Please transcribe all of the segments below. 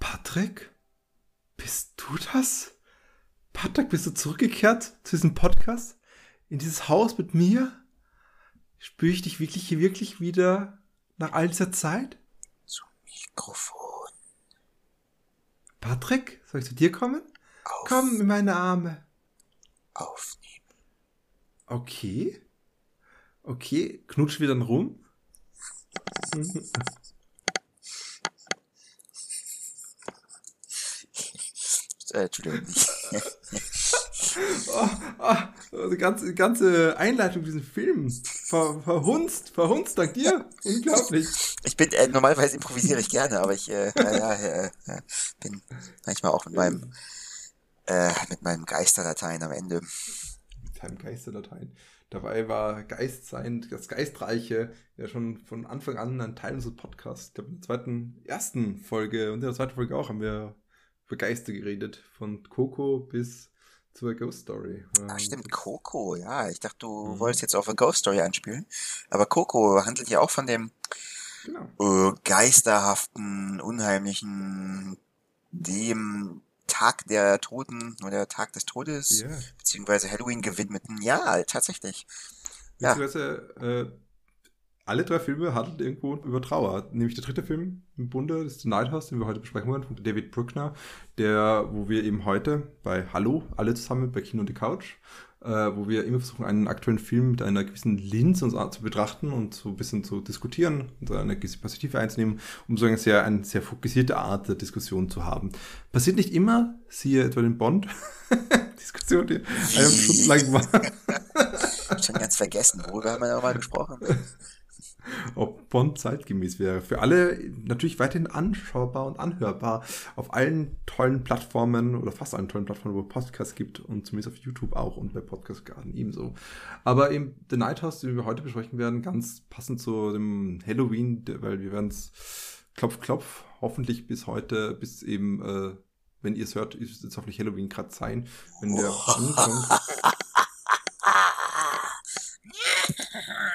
Patrick? Bist du das? Patrick, bist du zurückgekehrt zu diesem Podcast? In dieses Haus mit mir? Spüre ich dich wirklich hier wirklich wieder nach all dieser Zeit? Zum Mikrofon. Patrick, soll ich zu dir kommen? Auf, Komm in meine Arme. Aufnehmen. Okay. Okay, knutsch wieder rum. Äh, Entschuldigung. Oh, oh, die ganze, die ganze Einleitung diesen Film ver, verhunzt, verhunzt dank dir. Unglaublich. Ich bin, äh, normalerweise improvisiere ich gerne, aber ich äh, ja, äh, bin manchmal auch mit meinem, äh, mit meinem Geisterdateien am Ende. Mit seinem Geisterdateien. Dabei war Geist sein, das Geistreiche, ja schon von Anfang an ein Teil unseres Podcasts. Ich glaube, in der zweiten, ersten Folge und in der zweiten Folge auch haben wir über Geister geredet. Von Coco bis zur Ghost Story. Ach, Ähm, stimmt, Coco, ja. Ich dachte, du Mhm. wolltest jetzt auf eine Ghost Story anspielen. Aber Coco handelt ja auch von dem Genau. äh, geisterhaften, unheimlichen, dem Tag der Toten oder Tag des Todes, Ja. beziehungsweise Halloween gewidmeten. Ja, tatsächlich. Ja. Beziehungsweise, äh, alle drei Filme handeln irgendwo über Trauer. Nämlich der dritte Film im Bunde, das ist The Night House, den wir heute besprechen wollen, von David Bruckner, der, wo wir eben heute bei Hallo, alle zusammen bei Kino und die Couch, äh, wo wir immer versuchen, einen aktuellen Film mit einer gewissen Linse uns zu betrachten und so ein bisschen zu diskutieren und eine gewisse Perspektive einzunehmen, um so eine sehr, eine sehr fokussierte Art der Diskussion zu haben. Passiert nicht immer, siehe etwa den Bond-Diskussion, die eineinhalb Stunden lang war. Schon ganz vergessen. Worüber haben wir nochmal gesprochen? ob Bond zeitgemäß wäre. Für alle natürlich weiterhin anschaubar und anhörbar auf allen tollen Plattformen oder fast allen tollen Plattformen, wo es Podcasts gibt und zumindest auf YouTube auch und bei Podcast Garden ebenso. Aber eben The Night House, den wir heute besprechen werden, ganz passend zu dem Halloween, weil wir werden es klopf, klopf, hoffentlich bis heute, bis eben, äh, wenn ihr es hört, ist es hoffentlich Halloween gerade sein, wenn der ankommt.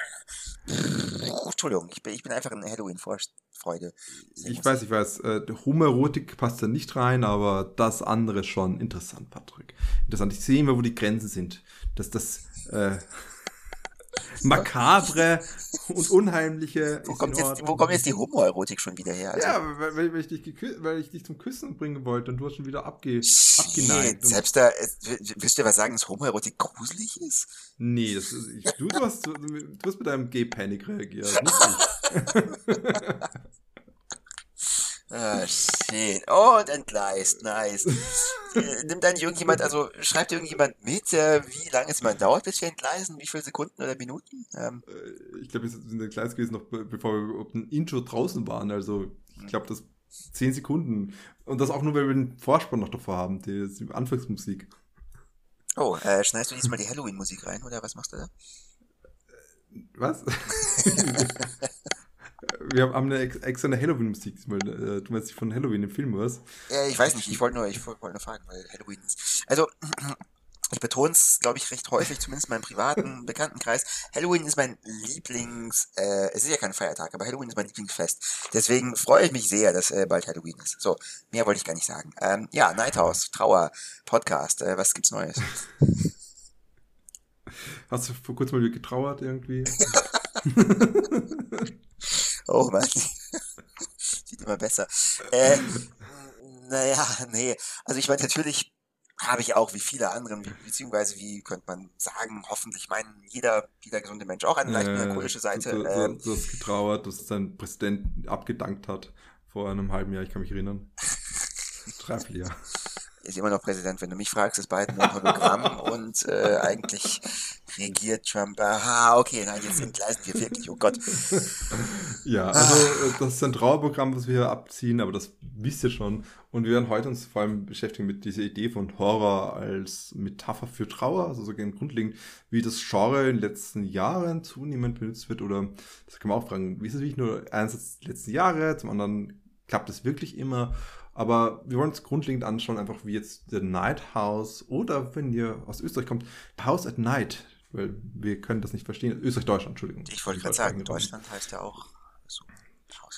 Entschuldigung, ich bin, ich bin einfach in Halloween-Vorfreude. Ich weiß, ich weiß, äh, Homoerotik passt da nicht rein, aber das andere schon interessant, Patrick. Interessant. Ich sehe immer, wo die Grenzen sind. Dass das äh, makabre und unheimliche. Wo kommt, jetzt, wo kommt jetzt die Homoerotik schon wieder her? Also, Ja, weil, weil, ich dich weil ich dich zum Küssen bringen wollte und du hast schon wieder abge shit, abgeneigt. Selbst da, willst du was sagen, dass Homoerotik gruselig ist? nee, das ist, ich, du, du, hast, du, du hast mit deinem Gay-Panic reagiert. Nicht ich. Ah, shit. Oh, und entgleist, nice. Äh, Nimmt dann irgendjemand, also schreibt irgendjemand mit, äh, wie lange es mal dauert, bis wir entgleisen? Wie viele Sekunden oder Minuten? Ähm, Äh, ich glaube, wir sind Klasse gewesen, noch be- bevor wir überhaupt ein Intro draußen waren. Also, ich glaube, das zehn Sekunden. Und das auch nur, weil wir den Vorspann noch davor haben, die, die Anfangsmusik. oh, äh, schneidest du diesmal die Halloween-Musik rein, oder was machst du da? Was? wir haben eine ex extra eine Halloween-Musik diesmal. Äh, Du meinst nicht von Halloween im Film, was? Ja, ich weiß nicht, ich wollte nur, ich wollte nur fragen, weil Halloween ist. Also, ich betone es, glaube ich, recht häufig, zumindest in meinem privaten Bekanntenkreis. Halloween ist mein Lieblings, äh, es ist ja kein Feiertag, aber Halloween ist mein Lieblingsfest. Deswegen freue ich mich sehr, dass äh, bald Halloween ist. So, mehr wollte ich gar nicht sagen. Ähm, ja, Nighthouse, Trauer, Podcast, äh, was gibt's Neues? Hast du vor kurzem mal wieder getrauert irgendwie? Oh Mann. Sieht immer besser. Äh, naja, nee. Also ich meine, natürlich habe ich auch wie viele anderen, beziehungsweise wie könnte man sagen, hoffentlich meinen jeder, jeder gesunde Mensch auch eine leicht melancholische Seite. Du, du, du hast getrauert, dass sein Präsident abgedankt hat vor einem halben Jahr, ich kann mich erinnern. Dreivierteljahr. Ist immer noch Präsident. Wenn du mich fragst, ist Biden nur ein Hologramm und äh, eigentlich regiert Trump. Aha, okay, nein, jetzt entgleisen wir wirklich, oh Gott. Ja, also äh, das ist ein Trauerprogramm, was wir hier abziehen, aber das wisst ihr schon. Und wir werden heute uns vor allem beschäftigen mit dieser Idee von Horror als Metapher für Trauer, also so grundlegend, wie das Genre in den letzten Jahren zunehmend benutzt wird. Oder das kann man auch fragen, wie ist es wirklich nur die letzten Jahre, zum anderen klappt es wirklich immer. Aber wir wollen uns grundlegend anschauen, einfach wie jetzt The Night House oder wenn ihr aus Österreich kommt, House at Night, weil wir können das nicht verstehen. Österreich, Deutschland, Entschuldigung. Ich wollte gerade sagen, Deutschland heißt ja auch.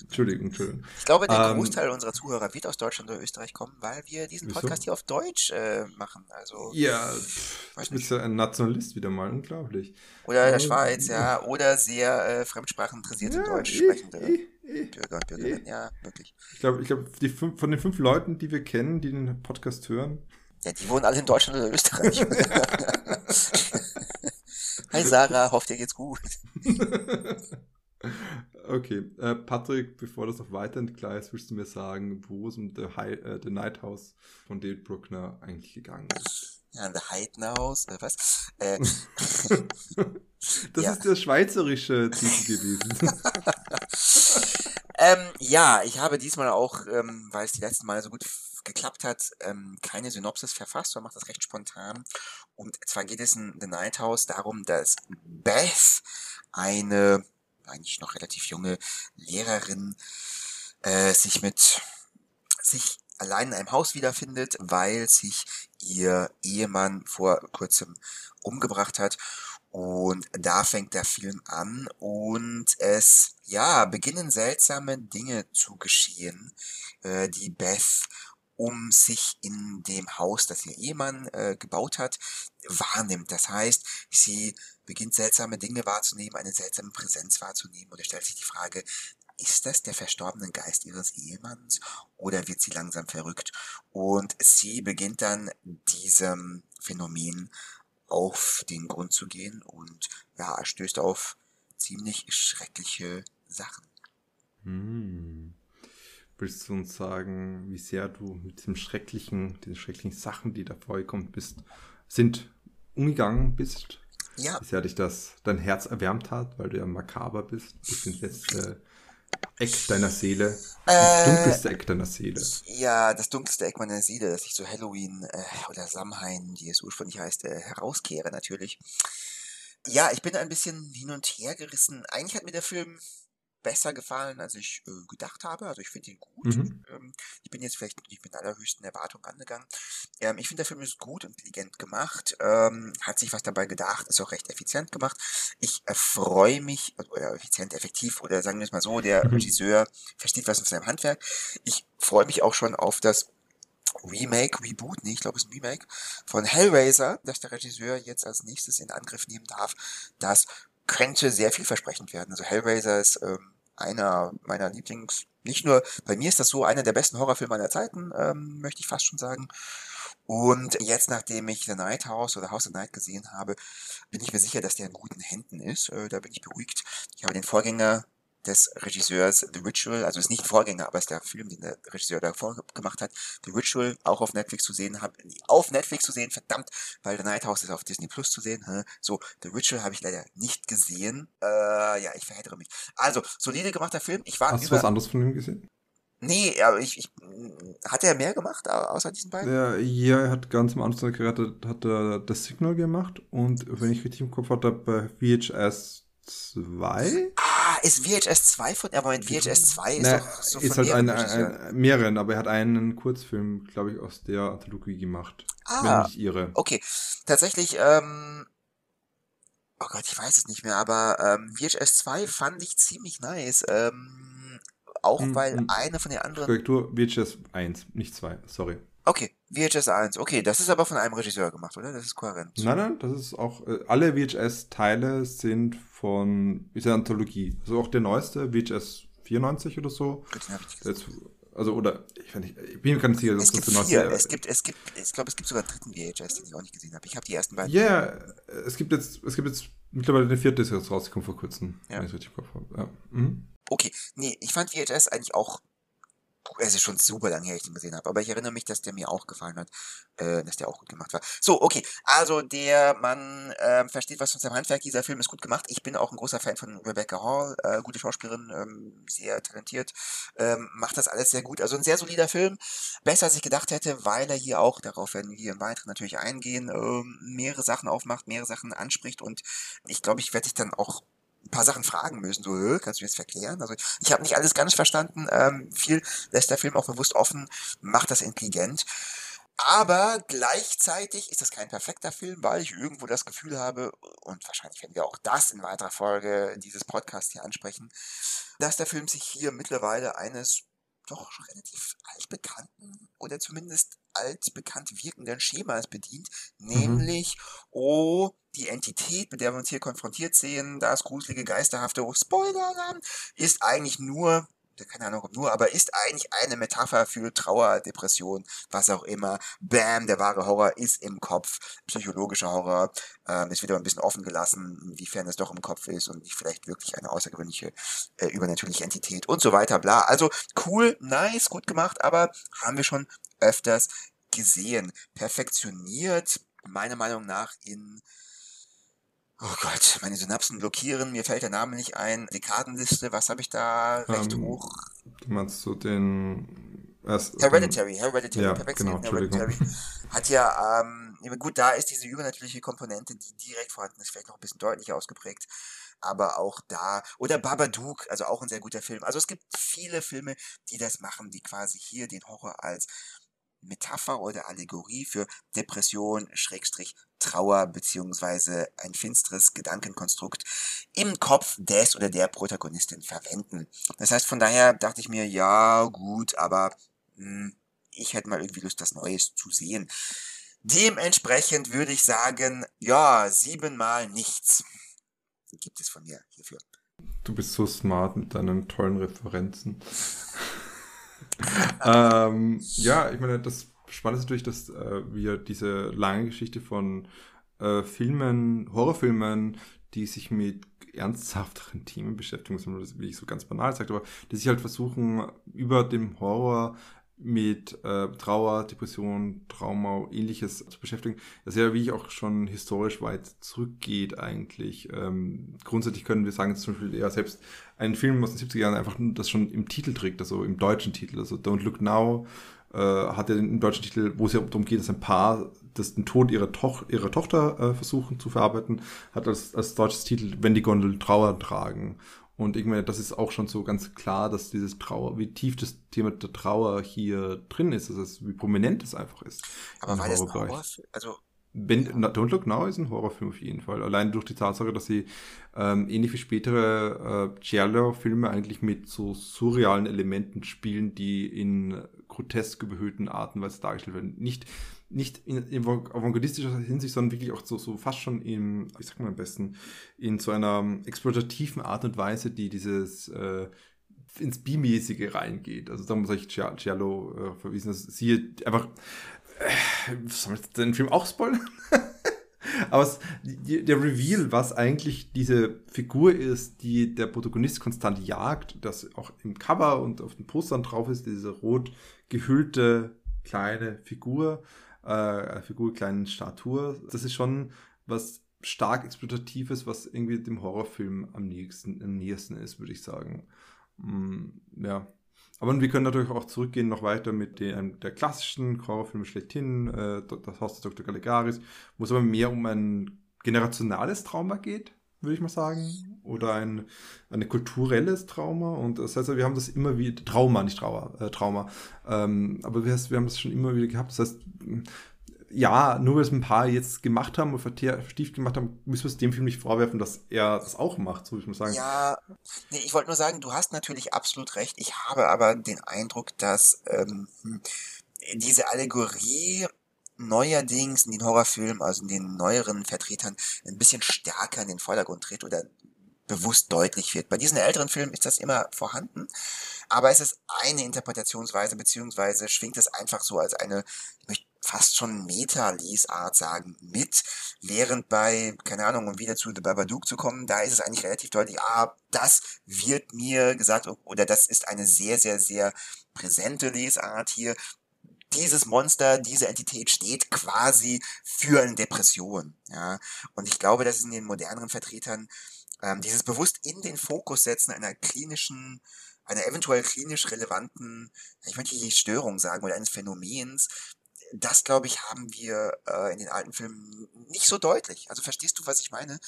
Entschuldigung, Entschuldigung. Ich glaube, der ähm, Großteil unserer Zuhörer wird aus Deutschland oder Österreich kommen, weil wir diesen Podcast wieso? hier auf Deutsch äh, machen. Also, ja, du bist ja ein Nationalist wieder mal, unglaublich. Oder der Schweiz, ja, oder sehr äh, fremdspracheninteressierte ja, Deutsch sprechende. Ich, Bürger und Bürgerinnen, ja, wirklich. Ich glaube, ich glaub, von den fünf Leuten, die wir kennen, die den Podcast hören. Ja, die wohnen alle in Deutschland oder Österreich. Hi Sarah, hofft dir geht's gut. okay, äh, Patrick, bevor das noch weiter entgleist, willst du mir sagen, wo es um The, High, äh, The Night House von David Bruckner eigentlich gegangen ist? Ja, The Heiden House, äh, was? Äh, das ja. ist der schweizerische Titel gewesen. ähm, ja, ich habe diesmal auch, ähm, weil es die letzten Mal so gut geklappt hat, ähm, keine Synopsis verfasst, sondern macht das recht spontan. Und zwar geht es in The Night House darum, dass Beth, eine eigentlich noch relativ junge Lehrerin, äh, sich mit sich allein in einem Haus wiederfindet, weil sich ihr Ehemann vor kurzem umgebracht hat. Und da fängt der Film an und es, ja, beginnen seltsame Dinge zu geschehen, äh, die Beth um sich in dem Haus, das ihr Ehemann äh, gebaut hat, wahrnimmt. Das heißt, sie beginnt seltsame Dinge wahrzunehmen, eine seltsame Präsenz wahrzunehmen es stellt sich die Frage, ist das der verstorbene Geist ihres Ehemanns oder wird sie langsam verrückt? Und sie beginnt dann diesem Phänomen auf den Grund zu gehen und ja, stößt auf ziemlich schreckliche Sachen. Hm. Willst du uns sagen, wie sehr du mit dem schrecklichen, den schrecklichen Sachen, die da vorgekommen bist, sind umgegangen bist? Ja. Wie sehr dich das dein Herz erwärmt hat, weil du ja makaber bist, bis ins letzte Eck deiner Seele. Das äh, dunkelste Eck deiner Seele. Ja, das dunkelste Eck meiner Seele, dass ich zu Halloween äh, oder Samhain, wie es ursprünglich heißt, äh, herauskehre natürlich. Ja, ich bin ein bisschen hin und her gerissen. Eigentlich hat mir der Film besser gefallen, als ich äh, gedacht habe. Also ich finde ihn gut. Mhm. Ähm, ich bin jetzt vielleicht nicht mit allerhöchsten Erwartungen angegangen. Ähm, ich finde, der Film ist gut, intelligent gemacht, ähm, hat sich was dabei gedacht, ist auch recht effizient gemacht. Ich äh, freue mich, also, oder effizient, effektiv, oder sagen wir es mal so, der mhm. Regisseur versteht was in seinem Handwerk. Ich freue mich auch schon auf das Remake, Reboot, nee, ich glaube es ist ein Remake von Hellraiser, das der Regisseur jetzt als nächstes in Angriff nehmen darf. Das könnte sehr vielversprechend werden. Also Hellraiser ist ähm, einer meiner Lieblings, nicht nur, bei mir ist das so einer der besten Horrorfilme aller Zeiten, ähm, möchte ich fast schon sagen. Und jetzt, nachdem ich The Night House oder House of Night gesehen habe, bin ich mir sicher, dass der in guten Händen ist. Äh, da bin ich beruhigt. Ich habe den Vorgänger des Regisseurs The Ritual, also ist nicht Vorgänger, aber ist der Film, den der Regisseur davor gemacht hat, The Ritual, auch auf Netflix zu sehen, hab, auf Netflix zu sehen, verdammt, weil The Night House ist auf Disney Plus zu sehen, hä? so, The Ritual habe ich leider nicht gesehen, äh, ja, ich verhedere mich. Also, solide gemachter Film, ich war Hast über, du was anderes von ihm gesehen? Nee, aber ich, ich, hat er mehr gemacht, außer diesen beiden? Ja, ja er hat ganz am Anfang Karriere hat er das Signal gemacht und wenn ich richtig im Kopf hatte, bei VHS 2? Ah, ist VHS 2 von, aber in VHS 2 ist doch so ist halt ein, ein, mehreren, aber er hat einen Kurzfilm, glaube ich, aus der Anthologie gemacht. Ah, wenn ich irre. Okay, tatsächlich, ähm, oh Gott, ich weiß es nicht mehr, aber ähm, VHS 2 fand ich ziemlich nice, ähm, auch hm, weil hm. eine von den anderen... Korrektur, VHS 1, nicht 2, sorry. Okay, VHS 1. Okay, das ist aber von einem Regisseur gemacht, oder? Das ist kohärent. Nein, nein, das ist auch. Äh, alle VHS-Teile sind von. Ist eine Anthologie. Also auch der neueste, VHS 94 oder so. Gut, den hab ich Jetzt, also, oder, ich, nicht, ich bin mir gar nicht sicher, es gibt das vier. Es gibt, es gibt, ich glaube, es gibt sogar einen dritten VHS, den ich auch nicht gesehen habe. Ich habe die ersten beiden. Ja, yeah, es gibt jetzt, es gibt jetzt mittlerweile eine vierte, ist jetzt rausgekommen vor kurzem. Ja. Wenn ich richtig habe. Ja. Mhm. Okay, nee, ich fand VHS eigentlich auch es ist schon super lange her, ich den gesehen habe, aber ich erinnere mich, dass der mir auch gefallen hat, äh, dass der auch gut gemacht war. So, okay, also der Mann äh, versteht was von seinem Handwerk, dieser Film ist gut gemacht. Ich bin auch ein großer Fan von Rebecca Hall, äh, gute Schauspielerin, ähm, sehr talentiert, ähm, macht das alles sehr gut. Also ein sehr solider Film, besser als ich gedacht hätte, weil er hier auch, darauf werden wir im Weiteren natürlich eingehen, ähm, mehrere Sachen aufmacht, mehrere Sachen anspricht und ich glaube, ich werde dich dann auch paar Sachen fragen müssen. So, kannst du mir das verklären? Also ich habe nicht alles ganz verstanden. Ähm, viel lässt der Film auch bewusst offen, macht das intelligent. Aber gleichzeitig ist das kein perfekter Film, weil ich irgendwo das Gefühl habe, und wahrscheinlich werden wir auch das in weiterer Folge dieses Podcasts hier ansprechen, dass der Film sich hier mittlerweile eines doch relativ altbekannten oder zumindest altbekannt wirkenden Schemas bedient, mhm. nämlich, oh, die Entität, mit der wir uns hier konfrontiert sehen, das gruselige, geisterhafte, Spoiler, ist eigentlich nur keine Ahnung nur, aber ist eigentlich eine Metapher für Trauer, Depression, was auch immer. Bam, der wahre Horror ist im Kopf. Psychologischer Horror ähm, ist wieder ein bisschen offen gelassen, inwiefern es doch im Kopf ist und nicht vielleicht wirklich eine außergewöhnliche, äh, übernatürliche Entität und so weiter, bla. Also cool, nice, gut gemacht, aber haben wir schon öfters gesehen. Perfektioniert, meiner Meinung nach, in Oh Gott, meine Synapsen blockieren, mir fällt der Name nicht ein. Dekadenliste, was habe ich da recht um, ähm, hoch? Du meinst so den erst, Hereditary, Hereditary, ja, genau, Hereditary. Hat ja, ähm, gut, da ist diese übernatürliche Komponente, die direkt vorhanden ist, vielleicht noch ein bisschen deutlicher ausgeprägt. Aber auch da, oder Babadook, also auch ein sehr guter Film. Also es gibt viele Filme, die das machen, die quasi hier den Horror als Metapher oder Allegorie für Depression, Schrägstrich, Trauer beziehungsweise ein finsteres Gedankenkonstrukt im Kopf des oder der Protagonistin verwenden. Das heißt, von daher dachte ich mir, ja, gut, aber mh, hm, ich hätte mal irgendwie Lust, das Neues zu sehen. Dementsprechend würde ich sagen, ja, siebenmal nichts gibt es von mir hierfür. Du bist so smart mit deinen tollen Referenzen. Ähm, ja, ich meine, das Spannende ist natürlich, dass äh, wir diese lange Geschichte von äh, Filmen, Horrorfilmen, die sich mit ernsthafteren Themen beschäftigen, will ich so ganz banal sagt, aber die sich halt versuchen, über dem Horror mit äh, Trauer, Depression, Trauma, ähnliches zu beschäftigen, das ja, wie ich auch schon historisch weit zurückgeht eigentlich. Ähm, grundsätzlich können wir sagen, zum Beispiel ja selbst ein Film aus den 70er Jahren einfach das schon im Titel trägt, also im deutschen Titel, also Don't Look Now äh, hat ja den deutschen Titel, wo es ja darum geht, dass ein Paar das den Tod ihrer, Toch ihrer Tochter äh, versuchen zu verarbeiten, hat als, als deutsches Titel Wenn die Gondel Trauer tragen. Und irgendwie, das ist auch schon so ganz klar, dass dieses Trauer, wie tief das Thema der Trauer hier drin ist, also wie prominent es einfach ist. Aber war das ein Horror? Also wenn, ja. Don't Look Now ist ein Horrorfilm auf jeden Fall. Allein durch die Tatsache, dass sie ähm, ähnlich wie spätere äh, Giallo-Filme eigentlich mit so surrealen Elementen spielen, die in grotesk überhöhten Arten und Weise dargestellt werden. Nicht nicht in, in avantgardistischer Hinsicht, sondern wirklich auch so, so fast schon im, wie sagt man am besten, in so einer exploitativen Art und Weise, die dieses äh, ins B-mäßige reingeht. Also da muss ich Giallo äh, verwiesen, dass sie einfach äh, soll ich den Film auch spoilern? Aber es, die, der Reveal, was eigentlich diese Figur ist, die der Protagonist konstant jagt, das auch im Cover und auf den Postern drauf ist, diese rot gehüllte kleine Figur, äh, Figur kleinen Statur. Das ist schon was stark Exploitatives, was irgendwie dem Horrorfilm am nächsten, am nächsten ist, würde ich sagen. Mm, ja. Aber wir können natürlich auch zurückgehen noch weiter mit den, der klassischen Horrorfilme schlechthin, äh, das Haus des Dr. Galigaris, wo es aber mehr um ein generationales Trauma geht, würde ich mal sagen. Oder ein, ein kulturelles Trauma. Und das heißt, wir haben das immer wieder, Trauma, nicht Trauer, äh, Trauma. Ähm, aber wir, wir haben es schon immer wieder gehabt. Das heißt, ja, nur weil es ein paar jetzt gemacht haben und vertieft gemacht haben, müssen wir es dem Film nicht vorwerfen, dass er das auch macht, so würde ich mal sagen. Ja, nee, ich wollte nur sagen, du hast natürlich absolut recht. Ich habe aber den Eindruck, dass ähm, diese Allegorie neuerdings in den Horrorfilmen, also in den neueren Vertretern, ein bisschen stärker in den Vordergrund tritt oder bewusst deutlich wird. Bei diesen älteren Filmen ist das immer vorhanden, aber es ist eine Interpretationsweise, beziehungsweise schwingt es einfach so als eine, ich möchte fast schon Meta-Lesart sagen, mit, während bei, keine Ahnung, um wieder zu The Babadook zu kommen, da ist es eigentlich relativ deutlich, ah, das wird mir gesagt, oder das ist eine sehr, sehr, sehr präsente Lesart hier. Dieses Monster, diese Entität steht quasi für eine Depression, ja. Und ich glaube, dass es in den moderneren Vertretern ähm, dieses bewusst in den Fokus setzen einer klinischen einer eventuell klinisch relevanten, ich möchte nicht Störung sagen, oder eines Phänomens, das, glaube ich, haben wir äh, in den alten Filmen nicht so deutlich. Also verstehst du, was ich meine?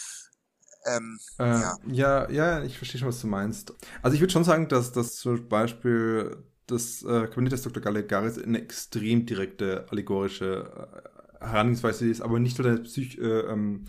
Ähm, äh, ja. ja, ja, ich verstehe schon, was du meinst. Also ich würde schon sagen, dass das zum Beispiel das äh, Kabinett des Dr. Galegaris eine extrem direkte allegorische äh, Herangehensweise ist, aber nicht eines, Psych äh, ähm,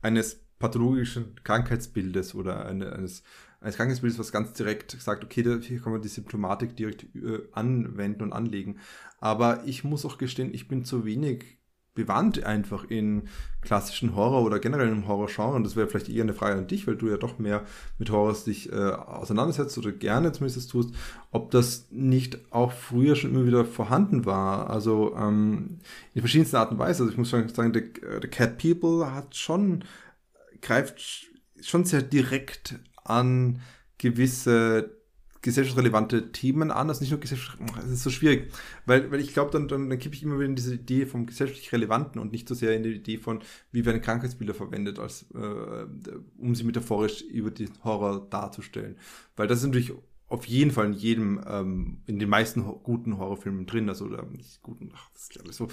eines pathologischen Krankheitsbildes oder eine, eines eines Krankheitsbildes, was ganz direkt sagt, okay, da, hier kann man die Symptomatik direkt äh, anwenden und anlegen. Aber ich muss auch gestehen, ich bin zu wenig bewandt einfach in klassischen Horror oder generell im Horror-Genre. Und das wäre vielleicht eher eine Frage an dich, weil du ja doch mehr mit Horrors dich äh, auseinandersetzt oder gerne zumindest tust, ob das nicht auch früher schon immer wieder vorhanden war. Also ähm, in verschiedensten Arten und Weisen. Also ich muss sagen, The, The Cat People hat schon, greift schon sehr direkt an gewisse gesellschaftsrelevante Themen an. Ist nicht nur gesellschaftlich, es ist so schwierig, weil, weil ich glaube, dann, dann, dann kippe ich immer wieder in diese Idee vom gesellschaftlich Relevanten und nicht so sehr in die Idee von, wie werden Krankheitsbilder verwendet, als äh, um sie metaphorisch über den Horror darzustellen. Weil das ist natürlich auf jeden Fall in jedem, ähm, in den meisten guten Horrorfilmen drin, also oder nicht guten, ach, das ist alles so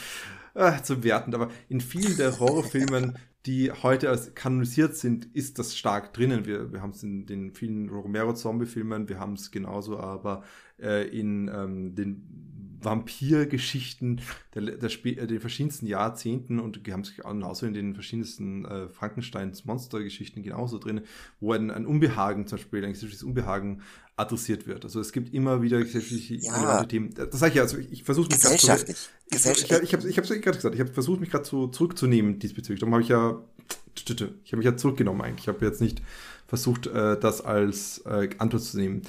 äh, zu wertend, aber in vielen der Horrorfilmen die heute als kanonisiert sind, ist das stark drinnen. Wir, wir haben es in den vielen Romero-Zombie-Filmen, wir haben es genauso aber äh, in ähm, den Vampirgeschichten der, der, der, den verschiedensten Jahrzehnten und wir haben es genauso in den verschiedensten äh, Frankensteins Monstergeschichten genauso drin, wo ein, ein Unbehagen zum Beispiel, ein gesellschaftliches Unbehagen adressiert wird. Also es gibt immer wieder gesellschaftliche ja. Themen. Das sage ich ja, also ich, ich versuche mich gerade zu, ich, ich, ich habe ich gerade gesagt, ich habe versucht mich gerade zu, zurückzunehmen diesbezüglich. Darum habe ich ja ich habe mich ja zurückgenommen eigentlich. Ich habe jetzt nicht versucht, äh, das als äh, Antwort zu nehmen.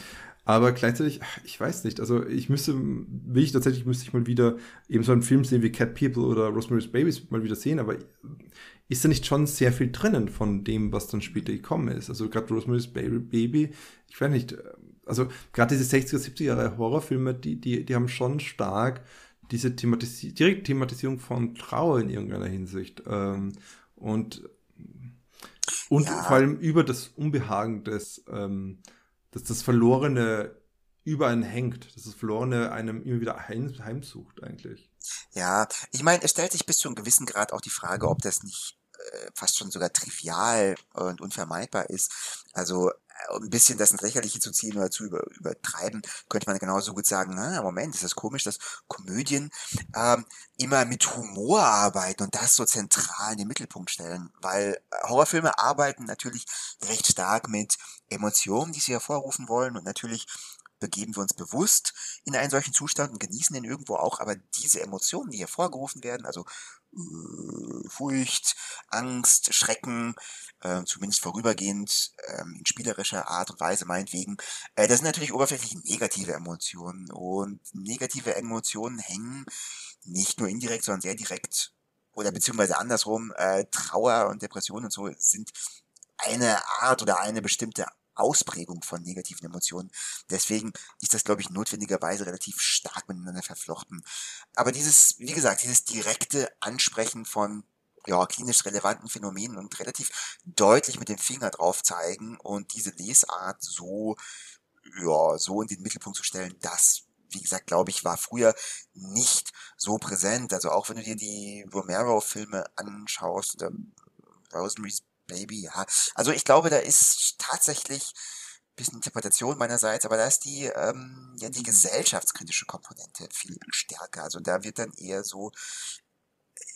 Aber gleichzeitig, ich weiß nicht, also ich müsste, will ich tatsächlich, müsste ich mal wieder eben so einen Film sehen wie Cat People oder Rosemary's Babies mal wieder sehen, aber ist da nicht schon sehr viel drinnen von dem, was dann später gekommen ist? Also gerade Rosemary's Baby, ich weiß nicht, also gerade diese 60er, 70er Jahre Horrorfilme, die, die, die haben schon stark diese Thematis direkte Thematisierung von Trauer in irgendeiner Hinsicht. Ähm, und und ja. vor allem über das Unbehagen des ähm, dass das Verlorene über einen hängt, dass das Verlorene einem immer wieder heim, heimsucht eigentlich. Ja, ich meine, es stellt sich bis zu einem gewissen Grad auch die Frage, ob das nicht äh, fast schon sogar trivial und unvermeidbar ist. Also ein bisschen das ins Lächerliche zu ziehen oder zu über, übertreiben, könnte man genauso gut sagen, na, Moment, ist das komisch, dass Komödien ähm, immer mit Humor arbeiten und das so zentral in den Mittelpunkt stellen, weil Horrorfilme arbeiten natürlich recht stark mit Emotionen, die sie hervorrufen wollen und natürlich begeben wir uns bewusst in einen solchen Zustand und genießen den irgendwo auch, aber diese Emotionen, die hervorgerufen werden, also äh, Furcht, Angst, Schrecken, äh, zumindest vorübergehend ähm, in spielerischer Art und Weise meinetwegen, äh, das sind natürlich oberflächlich negative Emotionen und negative Emotionen hängen nicht nur indirekt, sondern sehr direkt oder beziehungsweise andersrum, äh, Trauer und Depression und so sind eine Art oder eine bestimmte Ausprägung von negativen Emotionen. Deswegen ist das, glaube ich, notwendigerweise relativ stark miteinander verflochten. Aber dieses, wie gesagt, dieses direkte Ansprechen von ja, klinisch relevanten Phänomenen und relativ deutlich mit dem Finger drauf zeigen und diese Lesart so, ja, so in den Mittelpunkt zu stellen, das, wie gesagt, glaube ich, war früher nicht so präsent. Also auch wenn du dir die Romero-Filme anschaust, oder Rosemary's Baby, ja. Also ich glaube, da ist tatsächlich ein bisschen Interpretation meinerseits, aber da ist die, ähm, ja, die gesellschaftskritische Komponente viel stärker. Also da wird dann eher so,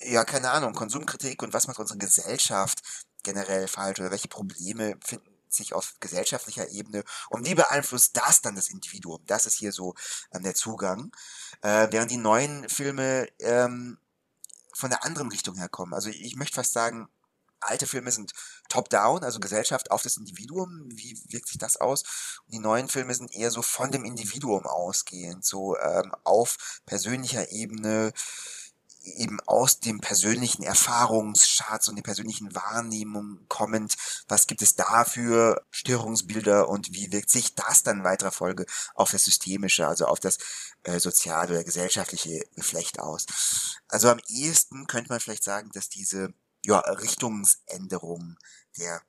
ja, keine Ahnung, Konsumkritik und was macht unsere Gesellschaft generell falsch oder welche Probleme finden sich auf gesellschaftlicher Ebene und wie beeinflusst das dann das Individuum? Das ist hier so ähm, der Zugang. Äh, während die neuen Filme ähm, von der anderen Richtung herkommen. Also ich möchte fast sagen, alte Filme sind top-down, also Gesellschaft auf das Individuum. Wie wirkt sich das aus? Und die neuen Filme sind eher so von dem Individuum ausgehend, so ähm, auf persönlicher Ebene. eben aus dem persönlichen Erfahrungsschatz und den persönlichen Wahrnehmungen kommend, was gibt es da für Störungsbilder und wie wirkt sich das dann in weiterer Folge auf das Systemische, also auf das äh, soziale oder gesellschaftliche Geflecht aus. Also am ehesten könnte man vielleicht sagen, dass diese ja, Richtungsänderung der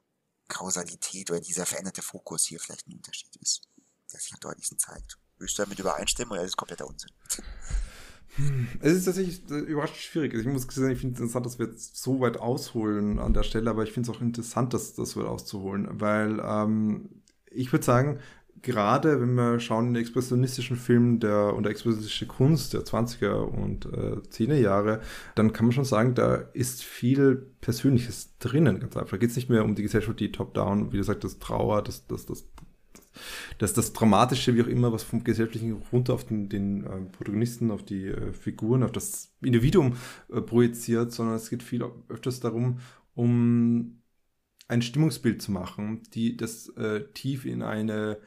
Kausalität oder dieser veränderte Fokus hier vielleicht ein Unterschied ist, der sich am deutlichsten zeigt. Würdest du damit übereinstimmen oder ist es kompletter Unsinn? Hm, es ist tatsächlich äh, überraschend schwierig. Ich muss sagen, ich finde es interessant, dass wir jetzt so weit ausholen an der Stelle, aber ich finde es auch interessant, dass das weit auszuholen, weil ähm, ich würde sagen, gerade wenn wir schauen in den expressionistischen Filmen der, und der expressionistische Kunst der 20er und äh, 10er Jahre, dann kann man schon sagen, da ist viel Persönliches drinnen, ganz einfach. Da geht es nicht mehr um die Gesellschaft, die top-down, wie du sagst, das Trauer, das, das, das dass das Dramatische, wie auch immer, was vom Gesellschaftlichen runter auf den, den äh, Protagonisten, auf die äh, Figuren, auf das Individuum äh, projiziert, sondern es geht viel öfters darum, um ein Stimmungsbild zu machen, die das äh, tief in eine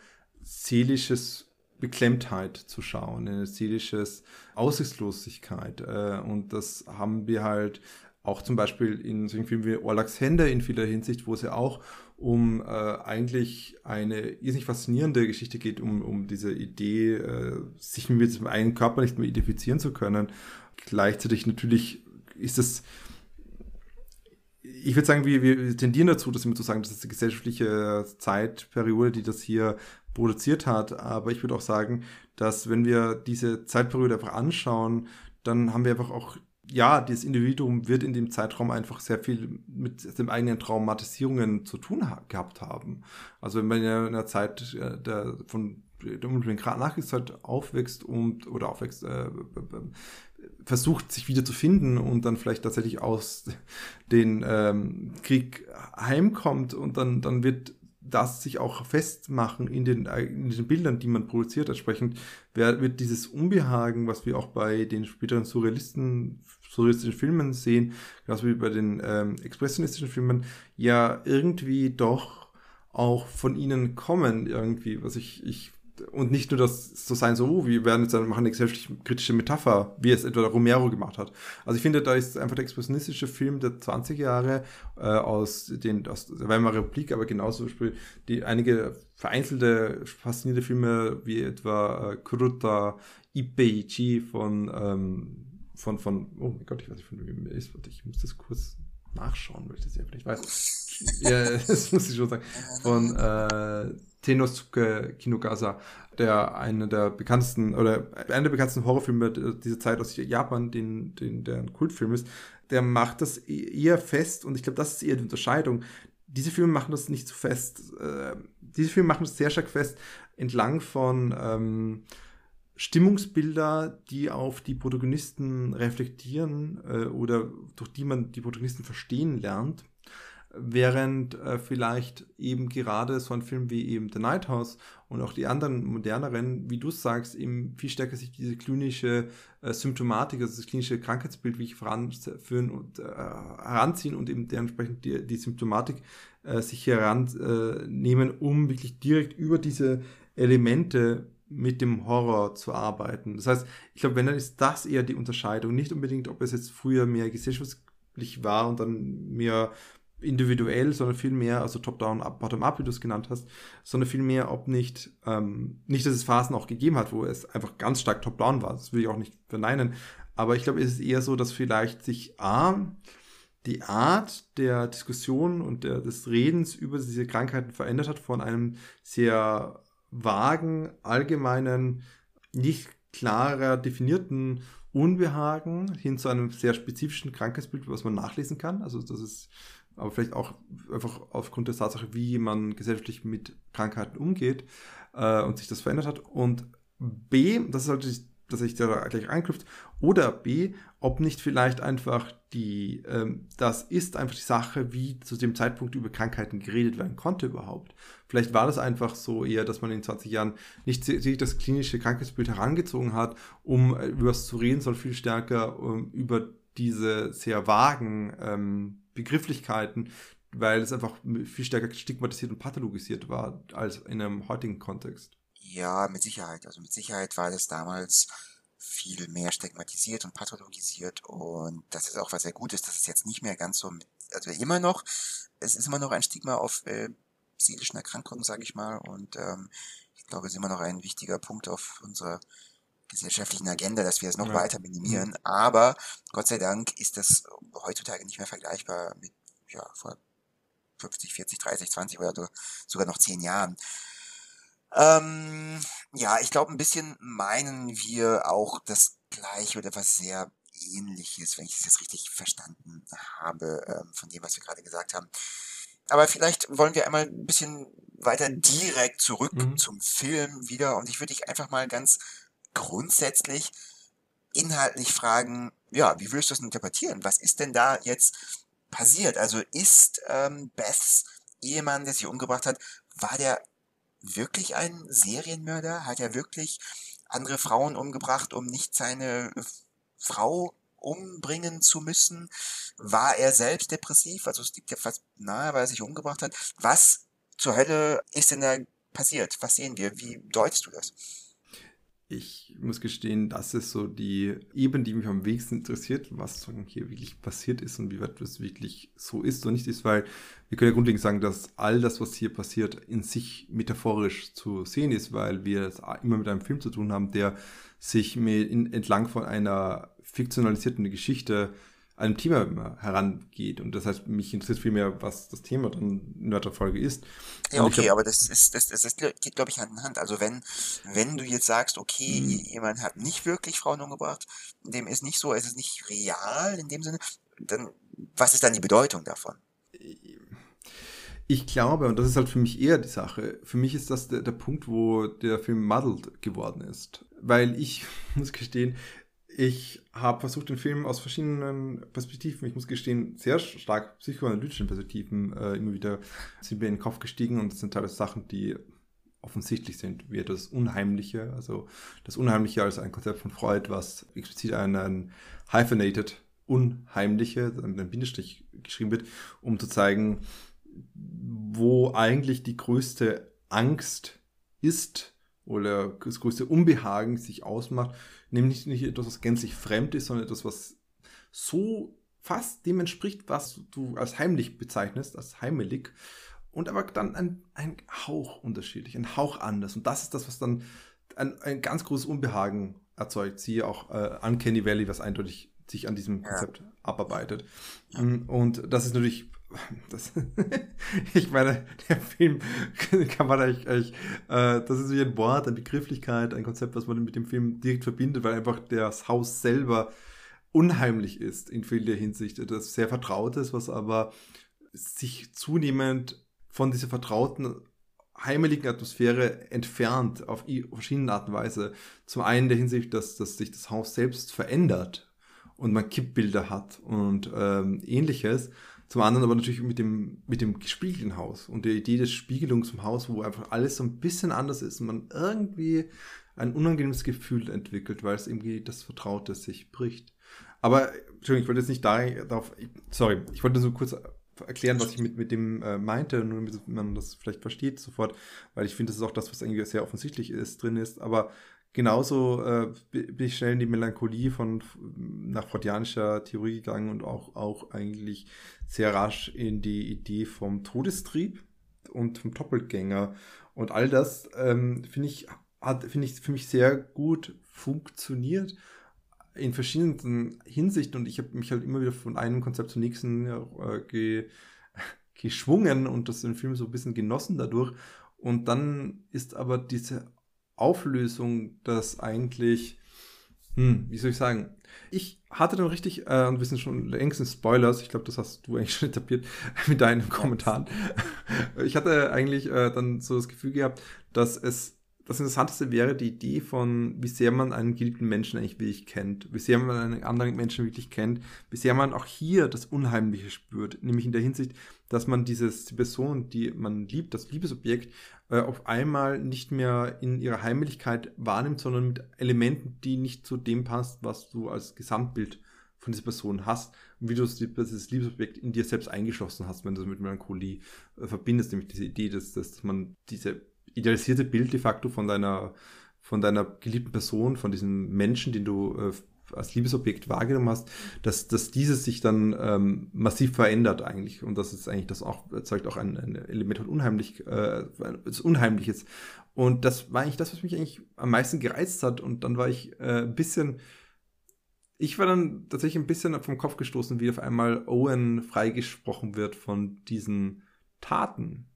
seelisches Beklemmtheit zu schauen, eine seelisches Aussichtslosigkeit. Äh, und das haben wir halt auch zum Beispiel in solchen Filmen wie Orlax Hände in vieler Hinsicht, wo es ja auch um äh, eigentlich eine irrsinnig faszinierende Geschichte geht, um, um diese Idee, äh, sich mit dem eigenen Körper nicht mehr identifizieren zu können. Gleichzeitig natürlich ist es, ich würde sagen, wir, wir tendieren dazu, das immer zu sagen, das ist die gesellschaftliche Zeitperiode, die das hier produziert hat. Aber ich würde auch sagen, dass wenn wir diese Zeitperiode einfach anschauen, dann haben wir einfach auch ja, dieses Individuum wird in dem Zeitraum einfach sehr viel mit den eigenen Traumatisierungen zu tun ha gehabt haben. Also wenn man in einer Zeit äh, der, von der unmittelbaren Nachkriegszeit aufwächst und oder aufwächst, äh, versucht sich wieder zu finden und dann vielleicht tatsächlich aus dem ähm, Krieg heimkommt und dann, dann wird das sich auch festmachen in den, in den Bildern, die man produziert. Entsprechend wird dieses Unbehagen, was wir auch bei den späteren Surrealisten, surrealistischen Filmen sehen, genauso wie bei den ähm, expressionistischen Filmen, ja irgendwie doch auch von ihnen kommen irgendwie, was ich, ich und nicht nur das so sein, so, oh, wir werden jetzt machen eine gesellschaftlich-kritische Metapher, wie es etwa Romero gemacht hat. Also ich finde, da ist einfach der expressionistische Film der 20 Jahre äh, aus, den, aus der Weimarer Republik, aber genauso zum Beispiel die, einige vereinzelte, faszinierende Filme, wie etwa äh, Kuruta Ipeichi von, ähm, von, von, oh mein Gott, ich weiß nicht, von wem er ist, ich muss das kurz nachschauen, weil ich das einfach nicht weiß. ja, das muss ich schon sagen. Von äh, Tenosuke Kinogasa, der einer der bekanntesten oder einer der bekanntesten Horrorfilme dieser Zeit aus Japan, den, den, der ein Kultfilm ist, der macht das e-, eher fest und ich glaube, das ist eher die Unterscheidung. Diese Filme machen das nicht so fest. Äh, diese Filme machen das sehr stark fest entlang von ähm, Stimmungsbilder, die auf die Protagonisten reflektieren äh, oder durch die man die Protagonisten verstehen lernt während äh, vielleicht eben gerade so ein Film wie eben The Night House und auch die anderen moderneren, wie du sagst, eben viel stärker sich diese klinische äh, Symptomatik, also das klinische Krankheitsbild, wie ich voranführen und äh, heranziehen und eben dementsprechend die, die Symptomatik äh, sich herannehmen, um wirklich direkt über diese Elemente mit dem Horror zu arbeiten. Das heißt, ich glaube, wenn dann ist das eher die Unterscheidung, nicht unbedingt, ob es jetzt früher mehr gesellschaftlich war und dann mehr individuell, sondern vielmehr, also top-down, bottom-up, wie du es genannt hast, sondern vielmehr, ob nicht, ähm, nicht, dass es Phasen auch gegeben hat, wo es einfach ganz stark top-down war. Das will ich auch nicht verneinen. Aber ich glaube, es ist eher so, dass vielleicht sich A, die Art der Diskussion und der, des Redens über diese Krankheiten verändert hat von einem sehr vagen, allgemeinen, nicht klarer definierten Unbehagen hin zu einem sehr spezifischen Krankheitsbild, was man nachlesen kann. Also das ist aber vielleicht auch einfach aufgrund der Tatsache, wie man gesellschaftlich mit Krankheiten umgeht äh, und sich das verändert hat. Und B, das ist halt dass ich da gleich einknüpft, oder B, ob nicht vielleicht einfach die, ähm, das ist einfach die Sache, wie zu dem Zeitpunkt über Krankheiten geredet werden konnte überhaupt. Vielleicht war das einfach so eher, dass man in 20 Jahren nicht sich das klinische Krankheitsbild herangezogen hat, um äh, über was zu reden, sondern viel stärker um, ähm, über diese sehr vagen ähm, Begrifflichkeiten, weil es einfach viel stärker stigmatisiert und pathologisiert war als in einem heutigen Kontext. Ja, mit Sicherheit. Also mit Sicherheit war das damals viel mehr stigmatisiert und pathologisiert und das ist auch was sehr Gutes, dass es jetzt nicht mehr ganz so, also immer noch, es ist immer noch ein Stigma auf äh, seelischen Erkrankungen, sage ich mal und ähm, ich glaube, es ist immer noch ein wichtiger Punkt auf unserer gesellschaftlichen Agenda, dass wir es noch ja. weiter minimieren, aber Gott sei Dank ist das heutzutage nicht mehr vergleichbar mit ja, vor 50, 40, 30, 20 oder sogar noch 10 Jahren. Ähm, ja, ich glaube, ein bisschen meinen wir auch das Gleiche oder was sehr Ähnliches, wenn ich es jetzt richtig verstanden habe, ähm, von dem, was wir gerade gesagt haben. Aber vielleicht wollen wir einmal ein bisschen weiter direkt zurück mhm. zum Film wieder und ich würde dich einfach mal ganz grundsätzlich inhaltlich fragen, ja, wie würdest du das interpretieren? Was ist denn da jetzt passiert? Also ist ähm, Beths Ehemann, der sich umgebracht hat, war der wirklich ein Serienmörder? Hat er wirklich andere Frauen umgebracht, um nicht seine Frau umbringen zu müssen? War er selbst depressiv? Also es liegt ja fast nahe, weil er sich umgebracht hat. Was zur Hölle ist denn da passiert? Was sehen wir? Wie deutest du das? Ich muss gestehen, das ist so die Ebene, die mich am wenigsten interessiert, was hier wirklich passiert ist und wie weit das wirklich so ist oder nicht ist, weil wir können ja grundlegend sagen, dass all das, was hier passiert, in sich metaphorisch zu sehen ist, weil wir es immer mit einem Film zu tun haben, der sich mit entlang von einer fiktionalisierten Geschichte einem Thema herangeht. Und das heißt, mich interessiert vielmehr, was das Thema dann in der Folge ist. Ja, okay, hab, aber das ist, das, das, das geht, glaube ich, Hand in Hand. Also wenn, wenn du jetzt sagst, okay, mhm. jemand hat nicht wirklich Frauen umgebracht, dem ist nicht so, es ist nicht real in dem Sinne, dann was ist dann die Bedeutung davon? Ich glaube, und das ist halt für mich eher die Sache, für mich ist das der, der Punkt, wo der Film muddled geworden ist. Weil ich muss gestehen, ich habe versucht, den Film aus verschiedenen Perspektiven, ich muss gestehen, sehr stark psychoanalytischen Perspektiven äh, immer wieder sind mir in den Kopf gestiegen und das sind teilweise Sachen, die offensichtlich sind, wie das Unheimliche, also das Unheimliche als ein Konzept von Freud, was explizit einen hyphenated Unheimliche, mit einem Bindestrich geschrieben wird, um zu zeigen, wo eigentlich die größte Angst ist oder das größte Unbehagen sich ausmacht nämlich nicht etwas, was gänzlich fremd ist, sondern etwas, was so fast dem entspricht, was du als heimlich bezeichnest, als heimelig, und aber dann ein, ein Hauch unterschiedlich, ein Hauch anders. Und das ist das, was dann ein, ein ganz großes Unbehagen erzeugt. Siehe auch äh, Uncanny Valley, was eindeutig sich an diesem Konzept ja. abarbeitet. Und das ist natürlich das, ich meine, der Film kann man eigentlich, eigentlich äh, das ist wie ein Wort, eine Begrifflichkeit, ein Konzept, was man mit dem Film direkt verbindet, weil einfach das Haus selber unheimlich ist in vieler Hinsicht. Das sehr vertraut ist, was aber sich zunehmend von dieser vertrauten heimeligen Atmosphäre entfernt auf verschiedene Art und Weise. Zum einen der Hinsicht, dass, dass sich das Haus selbst verändert und man Kippbilder hat und ähm, ähnliches. Zum anderen aber natürlich mit dem, mit dem gespiegelten Haus und der Idee des Spiegelungs im Haus, wo einfach alles so ein bisschen anders ist und man irgendwie ein unangenehmes Gefühl entwickelt, weil es irgendwie das Vertraute sich bricht. Aber, Entschuldigung, ich wollte jetzt nicht darauf, sorry, ich wollte so kurz erklären, was ich mit, mit dem äh, meinte, nur damit man das vielleicht versteht sofort, weil ich finde, das ist auch das, was irgendwie sehr offensichtlich ist, drin ist, aber genauso äh, bin ich schnell in die Melancholie von nach freudianischer Theorie gegangen und auch, auch eigentlich sehr rasch in die Idee vom Todestrieb und vom Doppelgänger. Und all das ähm, finde ich, hat, finde ich für mich sehr gut funktioniert in verschiedenen Hinsichten und ich habe mich halt immer wieder von einem Konzept zum nächsten äh, ge, geschwungen und das den Film so ein bisschen genossen dadurch. Und dann ist aber diese Auflösung, dass eigentlich, hm, wie soll ich sagen, ich hatte dann richtig, äh, und wir sind schon längst in Spoilers, ich glaube, das hast du eigentlich schon etabliert mit deinen Kommentaren. Ich hatte eigentlich äh, dann so das Gefühl gehabt, dass es das Interessanteste wäre die Idee von, wie sehr man einen geliebten Menschen eigentlich wirklich kennt, wie sehr man einen anderen Menschen wirklich kennt, wie sehr man auch hier das Unheimliche spürt, nämlich in der Hinsicht, dass man dieses, die Person, die man liebt, das Liebesobjekt, äh, auf einmal nicht mehr in ihrer Heimlichkeit wahrnimmt, sondern mit Elementen, die nicht zu dem passt, was du als Gesamtbild von dieser Person hast und wie du dieses Liebesobjekt in dir selbst eingeschlossen hast, wenn du es mit Melancholie äh, verbindest, nämlich diese Idee, dass, dass man diese idealisierte Bild de facto von deiner von deiner geliebten Person, von diesem Menschen, den du äh, als Liebesobjekt wahrgenommen hast, dass, dass dieses sich dann ähm, massiv verändert eigentlich. Und das ist eigentlich das auch, erzeugt auch ein, ein Element von unheimlich, äh, Unheimliches. Und das war eigentlich das, was mich eigentlich am meisten gereizt hat. Und dann war ich äh, ein bisschen, ich war dann tatsächlich ein bisschen vom Kopf gestoßen, wie auf einmal Owen freigesprochen wird von diesen Taten.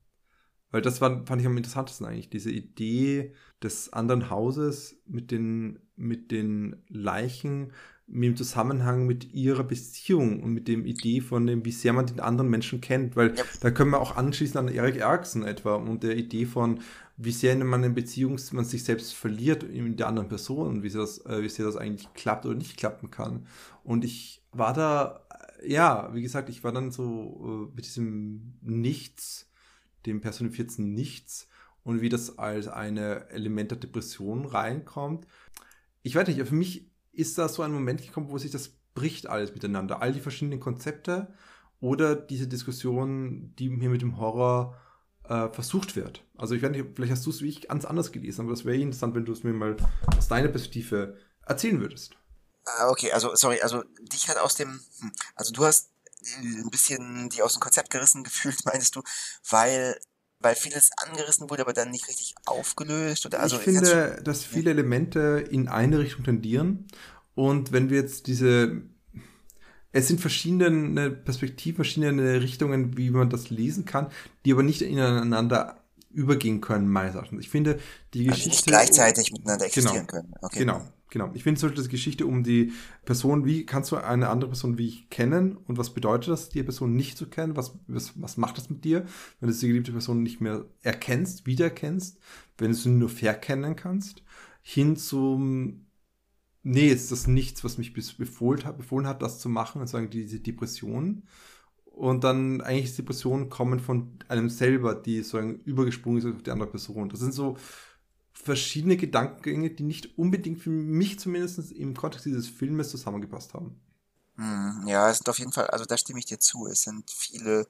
Weil das war, fand ich am interessantesten eigentlich, diese Idee des anderen Hauses mit den, mit den Leichen, im Zusammenhang mit ihrer Beziehung und mit dem Idee von dem, wie sehr man den anderen Menschen kennt, weil ja. da können wir auch anschließen an Erik Eriksen etwa und der Idee von, wie sehr man in Beziehung man sich selbst verliert in der anderen Person und wie sehr das, äh, wie sehr das eigentlich klappt oder nicht klappen kann. Und ich war da, ja, wie gesagt, ich war dann so äh, mit diesem Nichts dem personifizierten Nichts und wie das als eine Element der Depression reinkommt. Ich weiß nicht, für mich ist da so ein Moment gekommen, wo sich das bricht alles miteinander. All die verschiedenen Konzepte oder diese Diskussion, die hier mit dem Horror äh, versucht wird. Also ich weiß nicht, vielleicht hast du es wie ich ganz anders gelesen, aber das wäre interessant, wenn du es mir mal aus deiner Perspektive erzählen würdest. Ah, okay, also sorry, also dich hat aus dem, hm, also du hast ein bisschen die aus dem Konzept gerissen gefühlt, meinst du, weil weil vieles angerissen wurde, aber dann nicht richtig aufgelöst? Oder also ich finde, dass viele Elemente in eine Richtung tendieren. Und wenn wir jetzt diese, es sind verschiedene Perspektiven, verschiedene Richtungen, wie man das lesen kann, die aber nicht ineinander übergehen können, meines Erachtens. Ich finde, die also Geschichte. Nicht gleichzeitig miteinander existieren genau, können. Okay. Genau. Genau. Ich finde zum Beispiel die Geschichte um die Person, wie kannst du eine andere Person wie ich kennen und was bedeutet das, die Person nicht zu kennen? Was, was, was macht das mit dir, wenn du die geliebte Person nicht mehr erkennst, wiedererkennst, wenn du sie nur verkennen kannst? Hin zum, nee, ist das nichts, was mich befohlen hat, befohlen hat, das zu machen, und sagen diese Depression. Und dann eigentlich Depressionen kommen von einem selber, die so übergesprungen ist auf die andere Person. Das sind so, verschiedene Gedankengänge, die nicht unbedingt für mich zumindest im Kontext dieses Filmes zusammengepasst haben. Hm, ja, es sind auf jeden Fall, also da stimme ich dir zu, es sind viele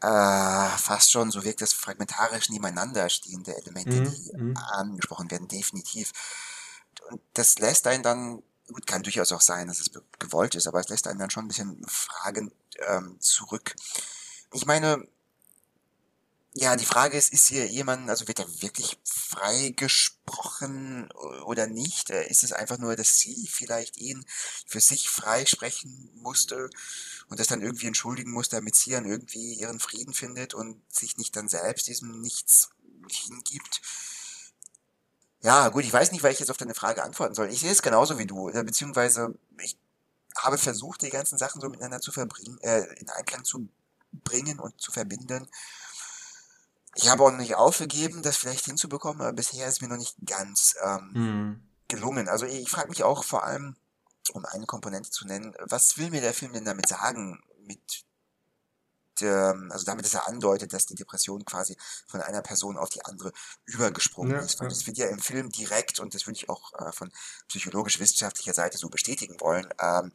äh, fast schon, so wirkt das fragmentarisch nebeneinander stehende Elemente, mhm. die mhm. angesprochen werden, definitiv. Und das lässt einen dann, gut, kann durchaus auch sein, dass es gewollt ist, aber es lässt einen dann schon ein bisschen fragend ähm, zurück. Ich meine, ja, die Frage ist, ist hier jemand, also wird er wirklich freigesprochen oder nicht? Äh, ist es einfach nur, dass sie vielleicht ihn für sich freisprechen musste und das dann irgendwie entschuldigen muss, damit sie dann irgendwie ihren Frieden findet und sich nicht dann selbst diesem Nichts hingibt? Ja, gut, ich weiß nicht, weil ich jetzt auf deine Frage antworten soll. Ich sehe es genauso wie du, beziehungsweise ich habe versucht, die ganzen Sachen so miteinander zu verbringen, äh, in Einklang zu bringen und zu verbinden. Ich habe auch noch nicht aufgegeben, das vielleicht hinzubekommen, aber bisher ist mir noch nicht ganz ähm, mhm. gelungen. Also ich frage mich auch vor allem, um eine Komponente zu nennen, was will mir der Film denn damit sagen, mit ähm, also damit, dass er andeutet, dass die Depression quasi von einer Person auf die andere übergesprungen ja, ist. Und das wird ja im Film direkt, und das würde ich auch äh, von psychologisch-wissenschaftlicher Seite so bestätigen wollen, ähm,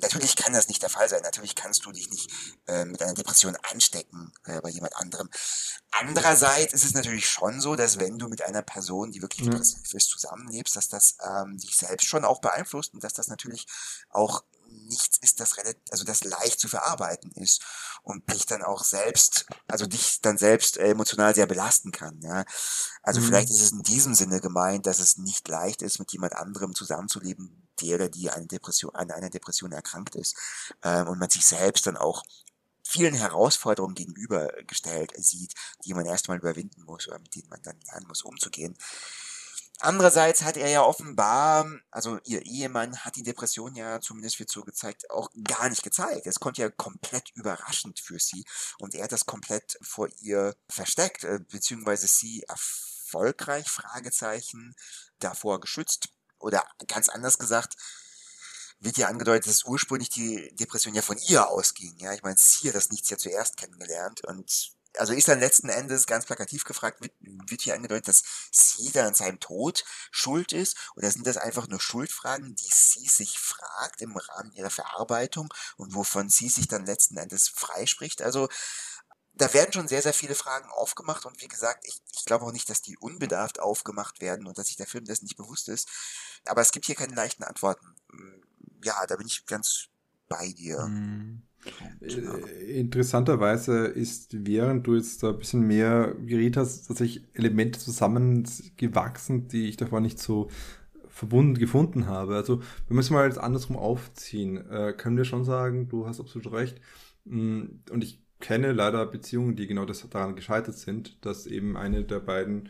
Natürlich kann das nicht der Fall sein. Natürlich kannst du dich nicht äh, mit einer Depression anstecken äh, bei jemand anderem. Andererseits ist es natürlich schon so, dass wenn du mit einer Person, die wirklich depressiv ist, zusammenlebst, dass das ähm, dich selbst schon auch beeinflusst und dass das natürlich auch nichts ist, das also das leicht zu verarbeiten ist und dich dann auch selbst, also dich dann selbst emotional sehr belasten kann. Ja, also mhm. vielleicht ist es in diesem Sinne gemeint, dass es nicht leicht ist, mit jemand anderem zusammenzuleben, der oder die eine Depression, an einer Depression erkrankt ist ähm, und man sich selbst dann auch vielen Herausforderungen gegenübergestellt sieht, die man erstmal überwinden muss oder mit denen man dann lernen muss, umzugehen. Andererseits hat er ja offenbar, also ihr Ehemann hat die Depression ja zumindest wird so gezeigt, auch gar nicht gezeigt. Es kommt ja komplett überraschend für sie und er hat das komplett vor ihr versteckt, äh, beziehungsweise sie erfolgreich, Fragezeichen, davor geschützt. Oder ganz anders gesagt, wird ja angedeutet, dass ursprünglich die Depression ja von ihr ausging. Ja, ich meine, sie hat das Nichts ja zuerst kennengelernt und also ist dann letzten Endes ganz plakativ gefragt, wird, wird hier angedeutet, dass sie dann an seinem Tod schuld ist? Oder sind das einfach nur Schuldfragen, die sie sich fragt im Rahmen ihrer Verarbeitung und wovon sie sich dann letzten Endes freispricht? Also da werden schon sehr, sehr viele Fragen aufgemacht und wie gesagt, ich, ich glaube auch nicht, dass die unbedarft aufgemacht werden und dass sich der Film dessen nicht bewusst ist. Aber es gibt hier keine leichten Antworten. Ja, da bin ich ganz bei dir. Mhm. Äh, interessanterweise ist, während du jetzt da ein bisschen mehr geredet hast, tatsächlich Elemente zusammengewachsen, die ich davor nicht so verbunden gefunden habe. Also, wir es mal jetzt andersrum aufziehen, äh, können wir schon sagen, du hast absolut recht. Mm, und ich kenne leider Beziehungen, die genau das daran gescheitert sind, dass eben eine der beiden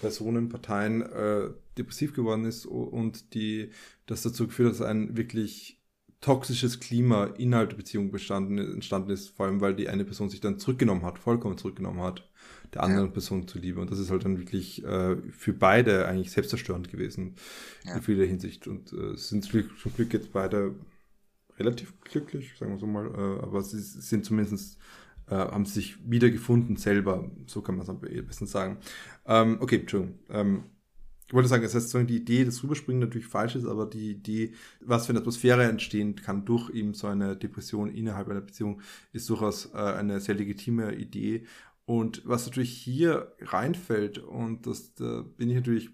Personen, Parteien äh, depressiv geworden ist und die das dazu geführt hat, dass ein wirklich toxisches Klima innerhalb der Beziehung bestanden, entstanden ist, vor allem weil die eine Person sich dann zurückgenommen hat, vollkommen zurückgenommen hat, der anderen ja. Person zuliebe. Und das ist halt dann wirklich äh, für beide eigentlich selbstzerstörend gewesen, ja. in vieler Hinsicht. Und äh, sind zum Glück jetzt beide relativ glücklich, sagen wir so mal, äh, aber sie sind zumindest äh, haben sich wiedergefunden selber, so kann man es am besten sagen. Ähm, okay, Entschuldigung. Ähm, ich wollte sagen, es heißt, die Idee des Rüberspringen natürlich falsch ist, aber die Idee, was für eine Atmosphäre entstehen kann durch eben so eine Depression innerhalb einer Beziehung, ist durchaus äh, eine sehr legitime Idee. Und was natürlich hier reinfällt, und das da bin ich natürlich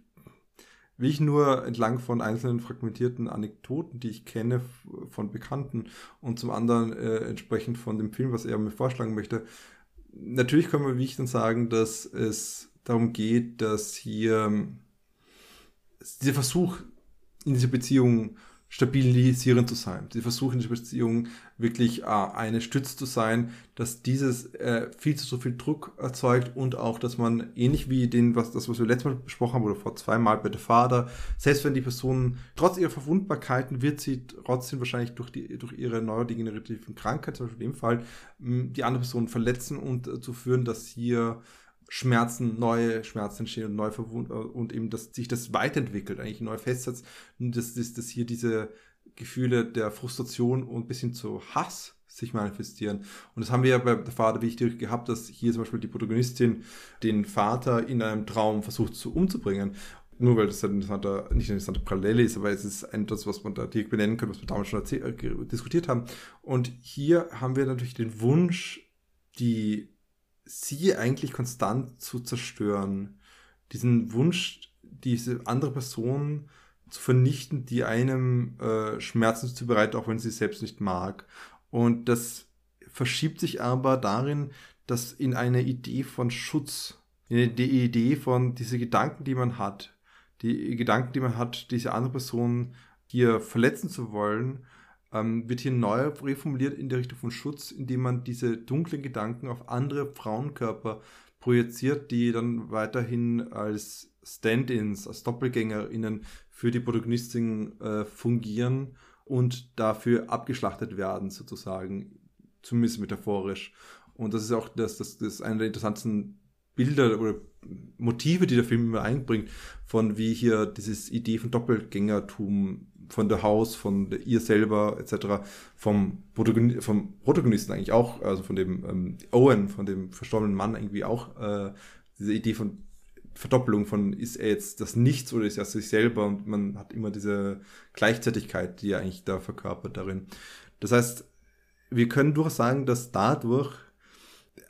will ich nur entlang von einzelnen fragmentierten Anekdoten, die ich kenne von Bekannten und zum anderen äh, entsprechend von dem Film, was er mir vorschlagen möchte. Natürlich können wir, wie ich dann sagen, dass es darum geht, dass hier dieser Versuch in dieser Beziehung stabilisierend zu sein. Sie versuchen in der Beziehung wirklich äh, eine Stütze zu sein, dass dieses äh, viel zu so viel Druck erzeugt und auch, dass man ähnlich wie den, was das, was wir letztes Mal besprochen haben oder vor zweimal bei der Vater, selbst wenn die Person trotz ihrer Verwundbarkeiten wird sie trotzdem wahrscheinlich durch die durch ihre neurodegenerativen Krankheit, zum Beispiel in dem Fall, die andere Person verletzen und äh, führen, dass hier Schmerzen, neue Schmerzen entstehen und neu verwund und eben, dass sich das weiterentwickelt, eigentlich neu festsetzt. Und dass, dass, dass hier diese Gefühle der Frustration und bis hin zu Hass sich manifestieren. Und das haben wir ja bei der Vater wichtig gehabt, dass hier zum Beispiel die Protagonistin den Vater in einem Traum versucht zu umzubringen. Nur weil das ein interessanter, nicht eine interessante Parallele ist, aber es ist etwas, was man da direkt benennen kann, was wir damals schon äh, diskutiert haben. Und hier haben wir natürlich den Wunsch, die sie eigentlich konstant zu zerstören. Diesen Wunsch, diese andere Person zu vernichten, die einem äh, Schmerzen zubereitet, auch wenn sie selbst nicht mag. Und das verschiebt sich aber darin, dass in eine Idee von Schutz, in die Idee von diese Gedanken, die man hat, die Gedanken, die man hat, diese andere Person hier verletzen zu wollen, ähm, wird hier neu reformuliert in der Richtung von Schutz, indem man diese dunklen Gedanken auf andere Frauenkörper projiziert, die dann weiterhin als Stand-ins, als DoppelgängerInnen für die Protagonistin äh, fungieren und dafür abgeschlachtet werden, sozusagen, zumindest metaphorisch. Und das ist auch das, das, das ist einer der interessantesten Bilder oder Motive, die der Film immer einbringt, von wie hier dieses Idee von Doppelgängertum von der Haus, von ihr selber etc., vom, Protagonisten, vom Protagonisten eigentlich auch, also von dem ähm, Owen, von dem verstorbenen Mann irgendwie auch äh, diese Idee von Verdoppelung von ist er jetzt das Nichts oder ist er sich selber und man hat immer diese Gleichzeitigkeit, die er eigentlich da verkörpert darin. Das heißt, wir können durchaus sagen, dass dadurch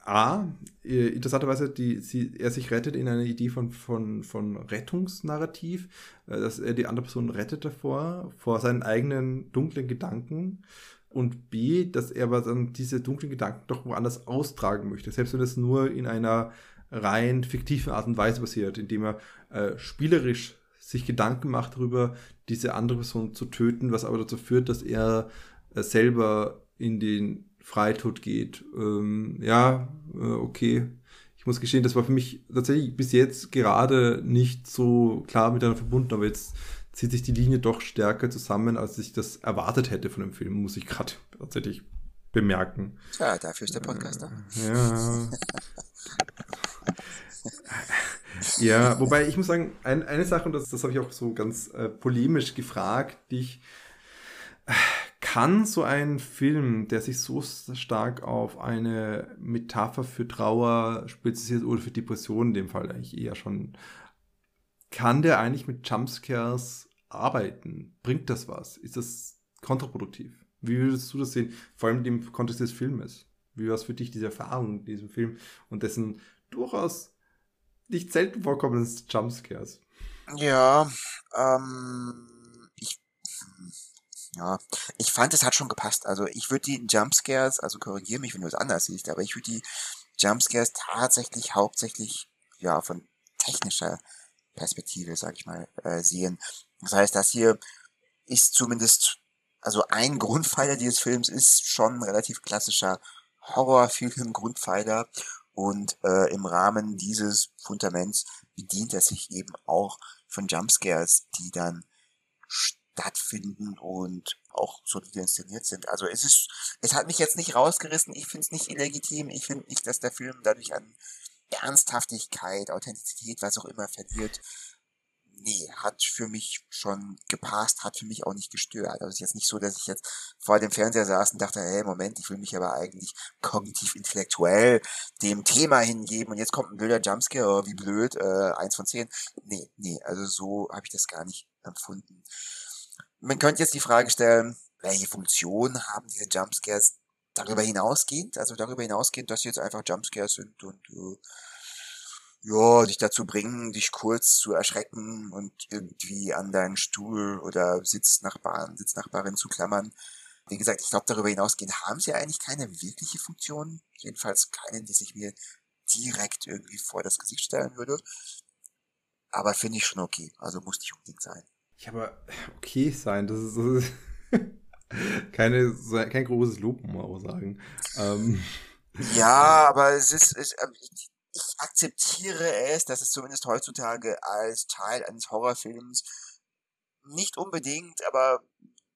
A, äh, interessanterweise, die, sie, er sich rettet in einer Idee von, von, von Rettungsnarrativ, äh, dass er die andere Person rettet davor, vor seinen eigenen dunklen Gedanken. Und B, dass er aber dann diese dunklen Gedanken doch woanders austragen möchte, selbst wenn es nur in einer rein fiktiven Art und Weise passiert, indem er äh, spielerisch sich Gedanken macht darüber, diese andere Person zu töten, was aber dazu führt, dass er äh, selber in den Freitod geht. Ähm, ja, äh, okay. Ich muss gestehen, das war für mich tatsächlich bis jetzt gerade nicht so klar miteinander verbunden, aber jetzt zieht sich die Linie doch stärker zusammen, als ich das erwartet hätte von dem Film, muss ich gerade tatsächlich bemerken. Tja, dafür ist der Podcast da. Ja. ja, wobei ich muss sagen, ein, eine Sache, und das, das habe ich auch so ganz äh, polemisch gefragt, dich kann so ein Film, der sich so stark auf eine Metapher für Trauer spezialisiert oder für Depressionen in dem Fall eigentlich eher schon, kann der eigentlich mit Jumpscares arbeiten? Bringt das was? Ist das kontraproduktiv? Wie würdest du das sehen? Vor allem im Kontext des Filmes. Wie war es für dich, diese Erfahrung in diesem Film und dessen durchaus nicht selten vorkommenden Jumpscares? Ja, ähm, ja, ich fand, es hat schon gepasst. Also ich würde die Jumpscares, also korrigiere mich, wenn du es anders siehst, aber ich würde die Jumpscares tatsächlich hauptsächlich, ja, von technischer Perspektive, sag ich mal, äh, sehen. Das heißt, das hier ist zumindest, also ein Grundpfeiler dieses Films ist schon relativ klassischer Horrorfilm, Grundpfeiler. Und äh, im Rahmen dieses Fundaments bedient er sich eben auch von Jumpscares, die dann stattfinden und auch solide inszeniert sind. Also es ist, es hat mich jetzt nicht rausgerissen, ich finde es nicht illegitim, ich finde nicht, dass der Film dadurch an Ernsthaftigkeit, Authentizität, was auch immer verliert nee, hat für mich schon gepasst, hat für mich auch nicht gestört. Also es ist jetzt nicht so, dass ich jetzt vor dem Fernseher saß und dachte, hey, Moment, ich will mich aber eigentlich kognitiv intellektuell dem Thema hingeben und jetzt kommt ein blöder Jumpscare, oh, wie blöd, äh, eins von zehn. Nee, nee, also so habe ich das gar nicht empfunden. Man könnte jetzt die Frage stellen, welche Funktion haben diese Jumpscares darüber hinausgehend, also darüber hinausgehend, dass sie jetzt einfach Jumpscares sind und äh, ja, dich dazu bringen, dich kurz zu erschrecken und irgendwie an deinen Stuhl oder Sitznachbarn, Sitznachbarin zu klammern. Wie gesagt, ich glaube, darüber hinausgehend haben sie eigentlich keine wirkliche Funktion. Jedenfalls keine, die sich mir direkt irgendwie vor das Gesicht stellen würde. Aber finde ich schon okay. Also muss nicht unbedingt sein. Ja, aber okay sein, das ist, das ist keine, kein großes Lob, muss man auch sagen. Ähm. Ja, aber es ist, es, ähm, ich akzeptiere es, dass es zumindest heutzutage als Teil eines Horrorfilms nicht unbedingt, aber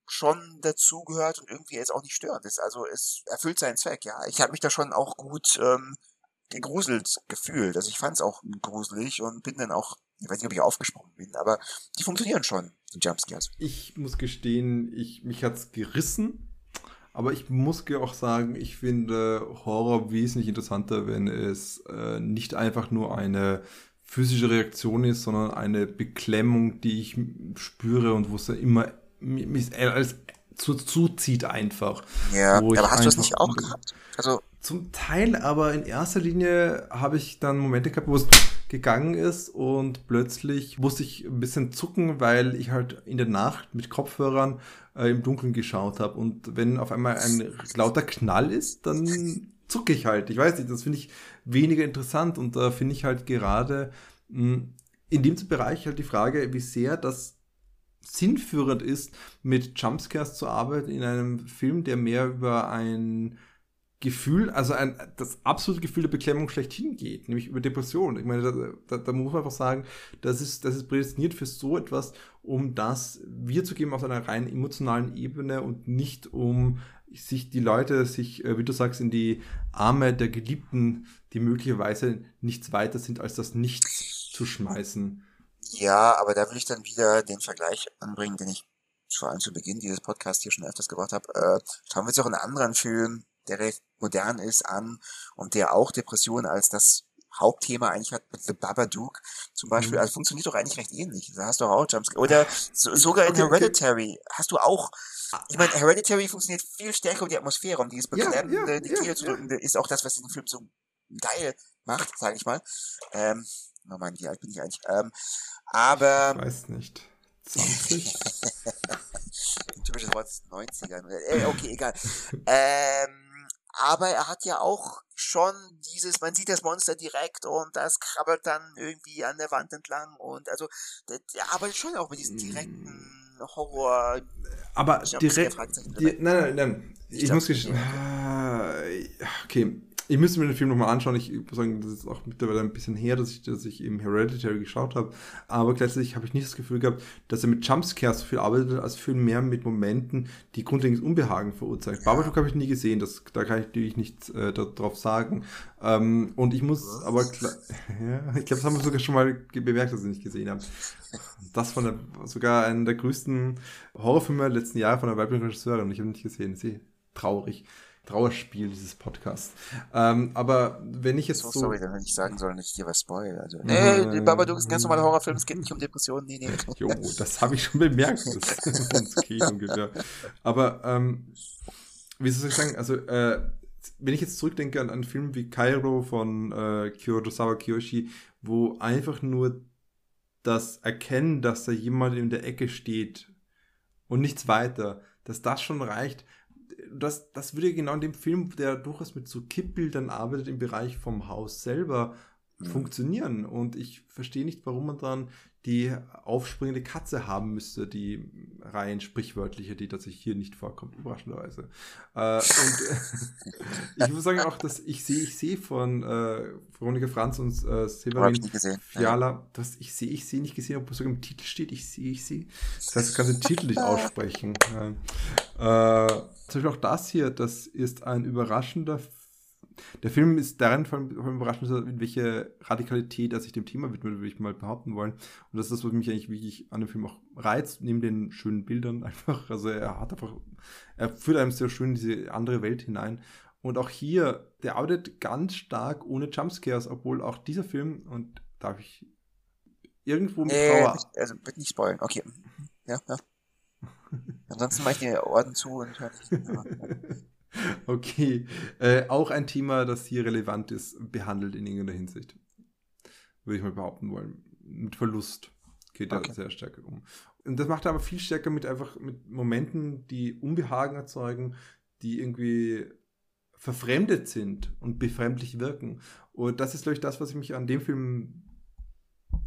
schon dazugehört und irgendwie jetzt auch nicht störend ist. Also es erfüllt seinen Zweck, ja. Ich habe mich da schon auch gut ähm, gegruselt gefühlt. Also ich fand es auch gruselig und bin dann auch, ich weiß nicht, ob ich aufgesprungen bin, aber die funktionieren schon, die Jumpscares. Ich muss gestehen, ich, mich hat's gerissen aber ich muss auch sagen, ich finde Horror wesentlich interessanter, wenn es äh, nicht einfach nur eine physische Reaktion ist, sondern eine Beklemmung, die ich spüre und wo es immer mich alles zu, zuzieht einfach. Ja, aber hast du das nicht auch gehabt? Also zum Teil, aber in erster Linie habe ich dann Momente gehabt, wo es gegangen ist und plötzlich musste ich ein bisschen zucken, weil ich halt in der Nacht mit Kopfhörern äh, im Dunkeln geschaut habe. Und wenn auf einmal ein lauter Knall ist, dann zucke ich halt. Ich weiß nicht, das finde ich weniger interessant. Und da finde ich halt gerade mh, hm, in dem Bereich halt die Frage, wie sehr das sinnführend ist, mit Jumpscares zu arbeiten in einem Film, der mehr über ein Gefühl, also ein, das absolute Gefühl der Beklemmung schlechthin geht, nämlich über Depression. Ich meine, da, da, da, muss man einfach sagen, das ist, das ist prädestiniert für so etwas, um das wiederzugeben auf einer rein emotionalen Ebene und nicht um sich die Leute sich, äh, wie du sagst, in die Arme der Geliebten, die möglicherweise nichts weiter sind, als das Nichts zu schmeißen. Ja, aber da will ich dann wieder den Vergleich anbringen, den ich vor allem zu Beginn dieses Podcasts hier schon öfters gebracht habe. Äh, schauen wir uns auch einen anderen Film der recht modern ist, an und der auch Depressionen als das Hauptthema eigentlich hat mit The Babadook zum Beispiel. Mhm. Also funktioniert doch eigentlich recht ähnlich. Da hast du auch Jumpscare. Oder so, sogar in Hereditary hast du auch. Ich meine, Hereditary funktioniert viel stärker um die Atmosphäre, um dieses Beklemmende, ja, ja, die Tiere zu drücken, ist auch das, was den Film so geil macht, sage ich mal. Ähm, oh mein, wie alt bin ich eigentlich? Ähm, aber. Ich weiß nicht. 20? Typisches Wort 90ern. Äh, okay, egal. ähm, aber er hat ja auch schon dieses, man sieht das Monster direkt und das krabbelt dann irgendwie an der Wand entlang und also der, der arbeitet schon auch mit diesen direkten hm. Horror. Aber direkt. Nein, nein, nein. Ich, ich muss gestehen. Okay, ich müsste mir den Film nochmal anschauen. Ich muss sagen, das ist auch mittlerweile ein bisschen her, dass ich, dass ich eben Hereditary geschaut habe. Aber gleichzeitig habe ich nicht das Gefühl gehabt, dass er mit Jumpscares so viel arbeitet, als viel mehr mit Momenten, die grundlegendes Unbehagen verurteilen. Ja. Babadook habe ich nie gesehen, das, da kann ich natürlich nichts äh, darauf sagen. Ähm, und ich muss Was? aber, ja, ich glaube, das haben wir sogar schon mal bemerkt, dass ich nicht gesehen habe. Das von der, sogar einer der größten Horrorfilme der letzten Jahre von der weiblichen Regisseurin. Ich habe nicht gesehen. Sie traurig. Trauerspiel dieses Podcasts. Ähm, aber wenn ich jetzt so, so sorry, dann hätte ich sagen sollen, dass ich dir was spoil. Also, nee, nee, Babadook ist ein ganz normaler Horrorfilm, es geht nicht um Depressionen, nee, nee. jo, das habe ich schon bemerkt, dass es geht ungefähr. Aber, ähm, wie soll ich sagen, also, äh, wenn ich jetzt zurückdenke an einen Film wie Kairo von äh, Kurosawa Kiyoshi, wo einfach nur das Erkennen, dass da jemand in der Ecke steht und nichts weiter, dass das schon reicht. Das, das würde genau in dem Film, der durchaus mit so Kippbildern arbeitet, im Bereich vom Haus selber mhm. funktionieren. Und ich verstehe nicht, warum man dann die aufspringende Katze haben müsste, die rein sprichwörtliche, die tatsächlich hier nicht vorkommt, überraschenderweise. Äh, und äh, ich muss sagen auch, dass ich sehe, ich sehe von äh, Veronika Franz und äh, Severin Fiala, dass ich sehe, ich sehe nicht gesehen, ob es sogar im Titel steht, ich sehe, ich sehe. Das heißt, du kannst den Titel nicht aussprechen. Äh, zum Beispiel auch das hier, das ist ein überraschender der Film ist darin vor allem überraschend, in welche Radikalität er sich dem Thema widmet, würde ich mal behaupten wollen. Und das ist das, was mich eigentlich wirklich an dem Film auch reizt, neben den schönen Bildern einfach. Also er hat einfach, er führt einem sehr schön in diese andere Welt hinein. Und auch hier, der arbeitet ganz stark ohne Jumpscares, obwohl auch dieser Film, und darf ich irgendwo mit äh, Trauer. Also bitte nicht spoilen, okay. Ja, ja. Ansonsten mache ich die Ohren zu und höre nicht. Okay. Äh, auch ein Thema, das hier relevant ist, behandelt in irgendeiner Hinsicht. Würde ich mal behaupten wollen. Mit Verlust geht okay. er sehr stark um. Und das macht er aber viel stärker mit einfach mit Momenten, die Unbehagen erzeugen, die irgendwie verfremdet sind und befremdlich wirken. Und das ist, glaube ich, das, was mich an dem Film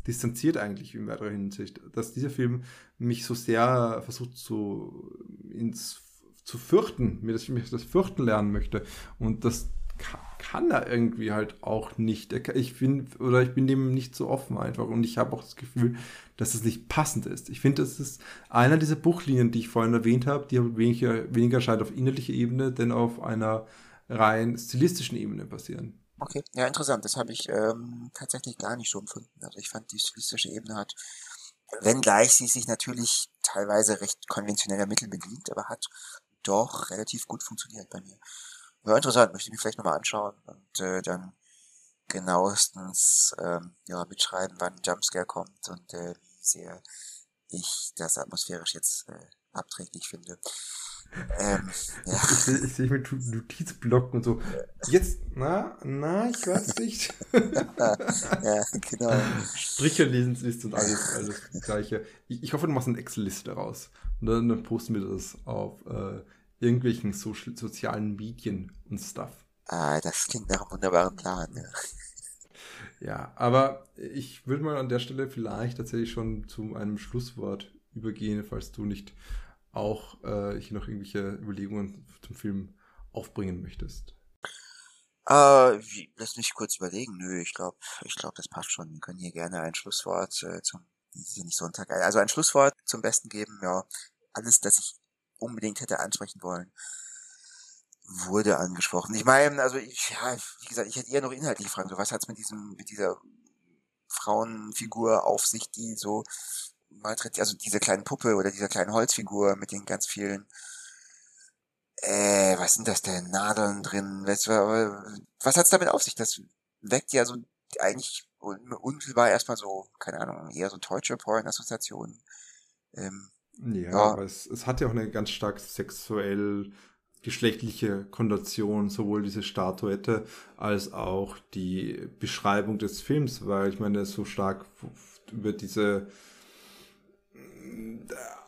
distanziert eigentlich in weiterer Hinsicht, dass dieser Film mich so sehr versucht, so ins zu fürchten, mir das, mir das Fürchten lernen möchte. Und das kann, kann er irgendwie halt auch nicht. Ich bin, oder ich bin dem nicht so offen einfach. Und ich habe auch das Gefühl, dass es nicht passend ist. Ich finde, das ist einer dieser Buchlinien, die ich vorhin erwähnt habe, die weniger, weniger scheint auf innerlicher Ebene, denn auf einer rein stilistischen Ebene passieren. Okay, ja, interessant. Das habe ich ähm, tatsächlich gar nicht so empfunden. Also ich fand, die stilistische Ebene hat, wenngleich sie sich natürlich teilweise recht konventioneller Mittel bedient, aber hat doch relativ gut funktioniert bei mir. War interessant, möchte ich mir vielleicht nochmal anschauen und äh, dann genauestens ähm, ja, mitschreiben, wann Jumpscare kommt und äh, wie sehr ich das atmosphärisch jetzt äh, abträglich finde. Ähm, ja. Ich, sehe mit Notizblocken und so. Jetzt, na, na, ich weiß nicht. ja, genau. Striche lesen ist und alles, alles gleiche. Ich, ich hoffe, du machst eine Excel-Liste daraus. Und dann, dann posten wir das auf äh, irgendwelchen so sozialen Medien und Stuff. Ah, das klingt nach einem wunderbaren Plan. Ja. ja, aber ich würde mal an der Stelle vielleicht tatsächlich schon zu einem Schlusswort übergehen, falls du nicht auch äh, hier noch irgendwelche Überlegungen zum Film aufbringen möchtest. Äh, wie, lass mich kurz überlegen. Nö, ich glaube, ich glaube, das passt schon. Wir können hier gerne ein Schlusswort äh, zum, nicht Sonntag, also ein Schlusswort zum Besten geben. Ja, alles, das ich unbedingt hätte ansprechen wollen, wurde angesprochen. Ich meine, also ich, ja, wie gesagt, ich hätte eher noch inhaltlich fragen, so was hat's mit diesem, mit dieser Frauenfigur auf sich, die so malträtiert, also diese kleinen Puppe oder dieser kleinen Holzfigur mit den ganz vielen, äh, was sind das denn, Nadeln drin, was, was hat's damit auf sich? Das weckt ja so eigentlich unmittelbar erstmal so, keine Ahnung, eher so Torture-Porn-Assoziationen. Ähm, ja, ja. aber es, es hat ja auch eine ganz stark sexuell geschlechtliche Konnotation, sowohl diese Statuette als auch die Beschreibung des Films, weil ich meine, so stark über diese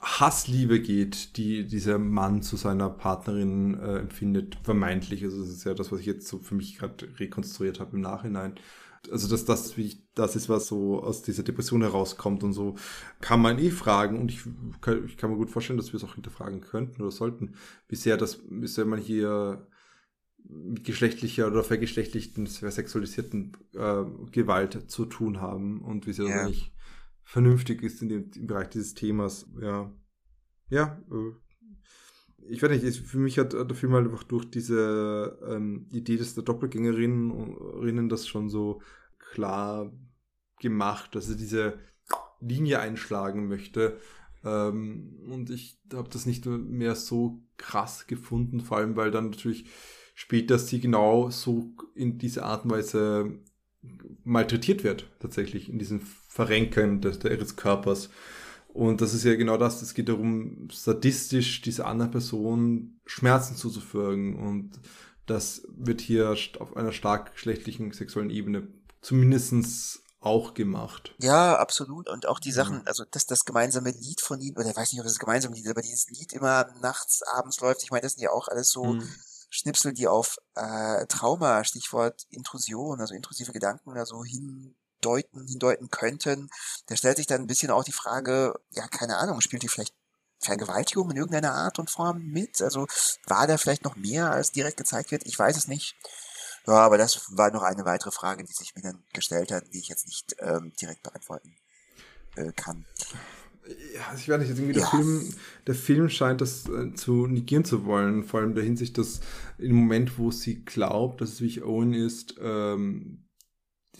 Hassliebe geht, die dieser Mann zu seiner Partnerin äh, empfindet, vermeintlich. Also das ist ja das, was ich jetzt so für mich gerade rekonstruiert habe im Nachhinein also dass das wie das ist, was so aus dieser Depression herauskommt und so, kann man eh fragen und ich, kann, ich kann mir gut vorstellen, dass wir es auch hinterfragen könnten oder sollten, bisher das, bisher man hier mit geschlechtlicher oder vergeschlechtlichten, versexualisierten äh, Gewalt zu tun haben und wie sehr ja. das eigentlich vernünftig ist in dem, im Bereich dieses Themas, ja. Ja, äh, ich weiß nicht, für mich hat der Film halt einfach durch diese ähm, Idee des der Doppelgängerinnen das schon so klar gemacht, dass er diese Linie einschlagen möchte. Ähm, und ich habe das nicht mehr so krass gefunden, vor allem weil dann natürlich später sie genau so in dieser Art und Weise malträtiert wird, tatsächlich, in diesem Verrenken des, ihres Körpers. Und das ist ja genau das, es geht darum, sadistisch dieser anderen Person Schmerzen zuzufügen. Und das wird hier auf einer stark geschlechtlichen sexuellen Ebene zumindestens auch gemacht. Ja, absolut. Und auch die Sachen, also dass das gemeinsame Lied von ihnen, oder ich weiß nicht, ob das gemeinsame Lied ist, aber dieses Lied immer nachts, abends läuft, ich meine, das sind ja auch alles so mhm. Schnipsel, die auf äh, Trauma, Stichwort Intrusion, also intrusive Gedanken oder so hindeuten, hindeuten könnten. Da stellt sich dann ein bisschen auch die Frage, ja, keine Ahnung, spielt die vielleicht Vergewaltigung in irgendeiner Art und Form mit? Also war da vielleicht noch mehr, als direkt gezeigt wird? Ich weiß es nicht. Ja, aber das war noch eine weitere Frage, die sich mir dann gestellt hat, die ich jetzt nicht ähm, direkt beantworten äh, kann. Ja, also ich weiß nicht, irgendwie der, Film, der Film scheint das äh, zu negieren zu wollen, vor allem in der Hinsicht, dass im Moment, wo sie glaubt, dass es wie Owen ist, ähm,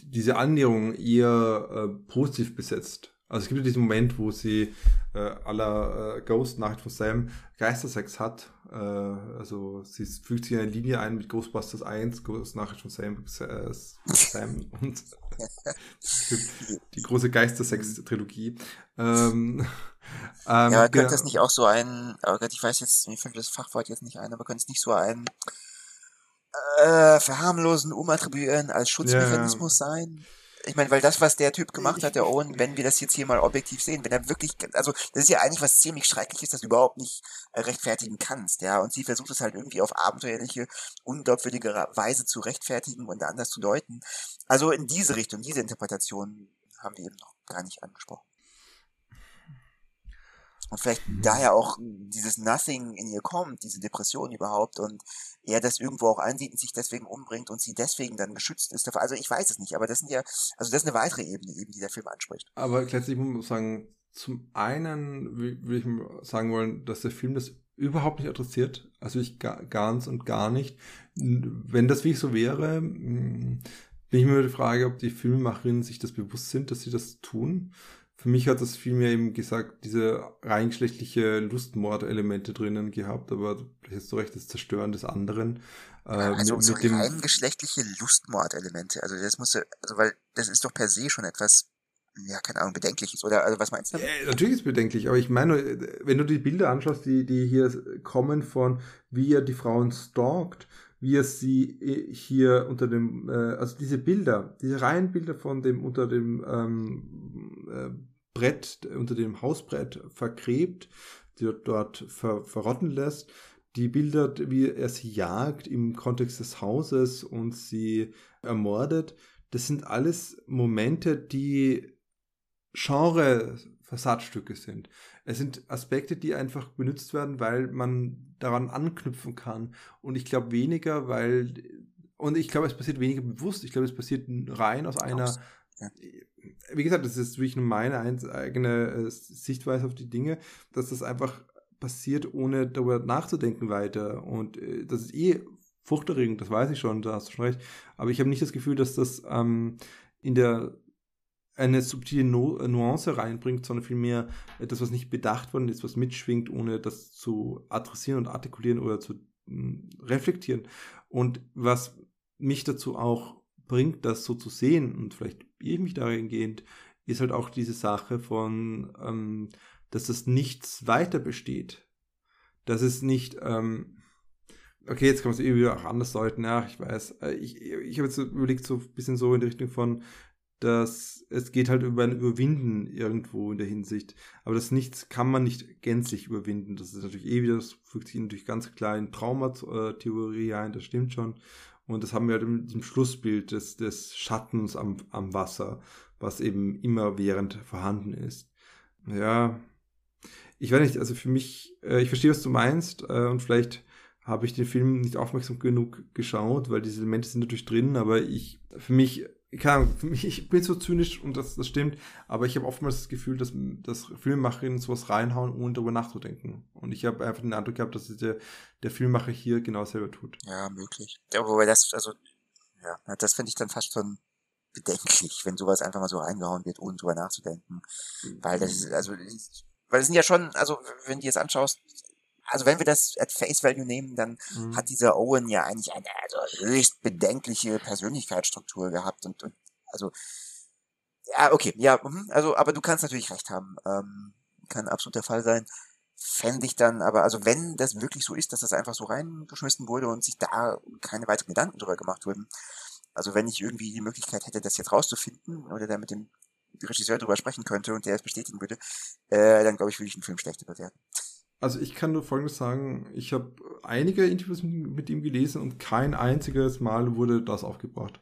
diese Annäherung eher äh, positiv besetzt. Also es gibt ja diesen Moment, wo sie äh, aller äh, Ghost Nachricht von Sam Geistersex hat. Äh, also sie fügt sich in eine Linie ein mit Ghostbusters 1, Ghost Nachricht von Sam, äh, Sam und die große Geistersex-Trilogie. Ähm, ähm, ja, aber könnte das nicht auch so ein, Gott, ich weiß jetzt, mir fällt das Fachwort jetzt nicht ein, aber könnte es nicht so ein äh, verharmlosen umattribuieren als Schutzmechanismus ja. sein? Ich meine, weil das, was der Typ gemacht hat, der Owen, wenn wir das jetzt hier mal objektiv sehen, wenn er wirklich, also das ist ja eigentlich was ziemlich Schreckliches, das du überhaupt nicht äh, rechtfertigen kannst, ja. Und sie versucht es halt irgendwie auf abenteuerliche, unglaubwürdige Weise zu rechtfertigen und anders zu deuten. Also in diese Richtung, diese Interpretation haben wir eben noch gar nicht angesprochen. Und vielleicht daher auch dieses Nothing in ihr kommt, diese Depression überhaupt und er das irgendwo auch ansieht und sich deswegen umbringt und sie deswegen dann geschützt ist. Also ich weiß es nicht, aber das sind ja, also das ist eine weitere Ebene eben, die der Film anspricht. Aber letztlich muss man sagen, zum einen will ich sagen wollen, dass der Film das überhaupt nicht adressiert, also ich ganz und gar nicht. Wenn das wie so wäre, hm, bin ich mir die Frage, ob die Filmemacherinnen sich das bewusst sind, dass sie das tun für mich hat das vielmehr eben gesagt, diese rein geschlechtliche Lustmordelemente drinnen gehabt, aber vielleicht hast du recht, das Zerstören des anderen. Äh, also mit, so mit rein geschlechtliche Lustmordelemente, also das muss also weil das ist doch per se schon etwas ja, keine Ahnung, bedenkliches, oder also was meinst du? Ja, natürlich ist bedenklich, aber ich meine, wenn du die Bilder anschaust, die, die hier kommen von, wie er die Frauen stalkt, wie er sie äh, hier unter dem, äh, also diese Bilder, diese Reihenbilder von dem unter dem ähm, äh, Brett, unter dem Hausbrett vergräbt, die dort ver verrotten lässt. Die Bilder, wie er sie jagt im Kontext des Hauses und sie ermordet, das sind alles Momente, die Genre-Versatzstücke sind. Es sind Aspekte, die einfach benutzt werden, weil man daran anknüpfen kann. Und ich glaube weniger, weil, und ich glaube, es passiert weniger bewusst. Ich glaube, es passiert rein aus einer, ja. wie gesagt, das ist wirklich nur meine eigene äh, Sichtweise auf die Dinge, dass das einfach passiert, ohne darüber nachzudenken weiter. Und äh, das ist eh furchterregend, das weiß ich schon, da hast du schon recht. Aber ich habe nicht das Gefühl, dass das ähm, in der eine subtile no äh, Nuance reinbringt, sondern vielmehr etwas, was nicht bedacht worden ist, was mitschwingt, ohne das zu adressieren und artikulieren oder zu mh, reflektieren. Und was mich dazu auch bringt, das so zu sehen und vielleicht ich mich dahingehend, ist halt auch diese Sache von, ähm, dass das nichts weiter besteht. Dass es nicht, ähm, okay, jetzt kann man es irgendwie auch anders deuten, ja, ich weiß. Äh, ich, ich habe jetzt überlegt, so ein bisschen so in die Richtung von, dass es geht halt über ein Überwinden irgendwo in der Hinsicht. Aber das Nichts kann man nicht gänzlich überwinden. Das ist natürlich eh wieder, das fügt sich natürlich ganz klar in Traumatheorie ein, das stimmt schon. Und das haben wir halt in diesem Schlussbild des, des Schattens am, am Wasser, was eben immer während vorhanden ist. Ja, ich weiß nicht, also für mich, äh, ich verstehe, was du meinst, äh, und vielleicht habe ich den Film nicht aufmerksam genug geschaut, weil diese Elemente sind natürlich drin, aber ich, für mich keine Ahnung, für mich, ich bin so zynisch und das, das stimmt, aber ich habe oftmals das Gefühl, dass, dass Filmemacherinnen sowas reinhauen, ohne darüber nachzudenken. Und ich habe einfach den Eindruck gehabt, dass der, der Filmemacher hier genau selber tut. Ja, möglich. Ja, wobei das, also, ja, das finde ich dann fast schon bedenklich, wenn sowas einfach mal so reingehauen wird, ohne drüber nachzudenken. Weil das ist, also, weil es sind ja schon, also, wenn du jetzt anschaust, also wenn wir das at Face Value nehmen, dann mhm. hat dieser Owen ja eigentlich eine also höchst bedenkliche Persönlichkeitsstruktur gehabt und, und also ja, okay, ja, mhm, also, aber du kannst natürlich recht haben. Ähm, kann absolut der Fall sein. fände ich dann aber, also wenn das wirklich so ist, dass das einfach so reingeschmissen wurde und sich da keine weiteren Gedanken drüber gemacht wurden, also wenn ich irgendwie die Möglichkeit hätte, das jetzt rauszufinden oder da mit dem Regisseur drüber sprechen könnte und der es bestätigen würde, äh, dann glaube ich, würde ich den Film schlechter bewerten. Also ich kann nur Folgendes sagen, ich habe einige Interviews mit ihm gelesen und kein einziges Mal wurde das aufgebracht.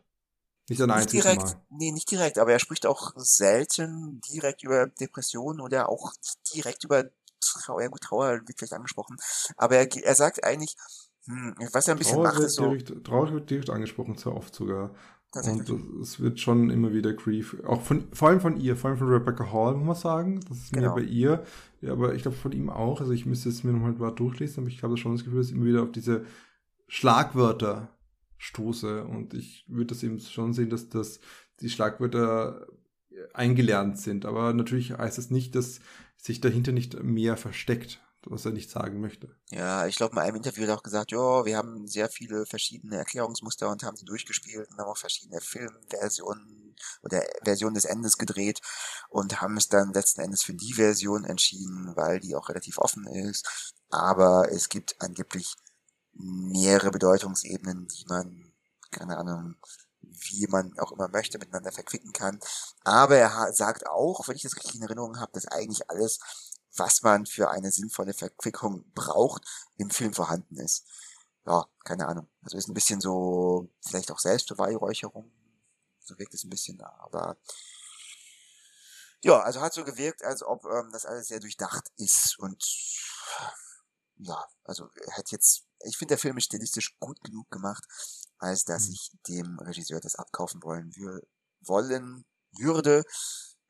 Nicht ein einziges direkt, Mal. Nee, nicht direkt, aber er spricht auch selten direkt über Depressionen oder auch direkt über Trauer. Ja gut, Trauer wird vielleicht angesprochen, aber er, er sagt eigentlich, hm, was er ein bisschen Trauer macht, wird ist so... Direkt, Trauer wird direkt angesprochen, sehr oft sogar. Und es wird schon immer wieder Grief, auch von, vor allem von ihr, vor allem von Rebecca Hall, muss man sagen. Das ist genau. mehr bei ihr. Ja, aber ich glaube von ihm auch. Also ich müsste es mir nochmal mal durchlesen, aber ich habe schon das Gefühl, dass ich immer wieder auf diese Schlagwörter stoße. Und ich würde das eben schon sehen, dass das die Schlagwörter eingelernt sind. Aber natürlich heißt es das nicht, dass sich dahinter nicht mehr versteckt was er nicht sagen möchte. Ja, ich glaube, in einem Interview hat er auch gesagt, ja, wir haben sehr viele verschiedene Erklärungsmuster und haben die durchgespielt und haben auch verschiedene Filmversionen oder Versionen des Endes gedreht und haben es dann letzten Endes für die Version entschieden, weil die auch relativ offen ist. Aber es gibt angeblich mehrere Bedeutungsebenen, die man, keine Ahnung, wie man auch immer möchte, miteinander verquicken kann. Aber er sagt auch, wenn ich das richtig in Erinnerung habe, dass eigentlich alles was man für eine sinnvolle Verquickung braucht, im Film vorhanden ist. Ja, keine Ahnung. Also ist ein bisschen so, vielleicht auch Selbstbeweihräucherung. So wirkt es ein bisschen, aber ja, also hat so gewirkt, als ob ähm, das alles sehr durchdacht ist und ja, also er hat jetzt, ich finde der Film ist stilistisch gut genug gemacht, als dass mhm. ich dem Regisseur das abkaufen wollen, wollen würde.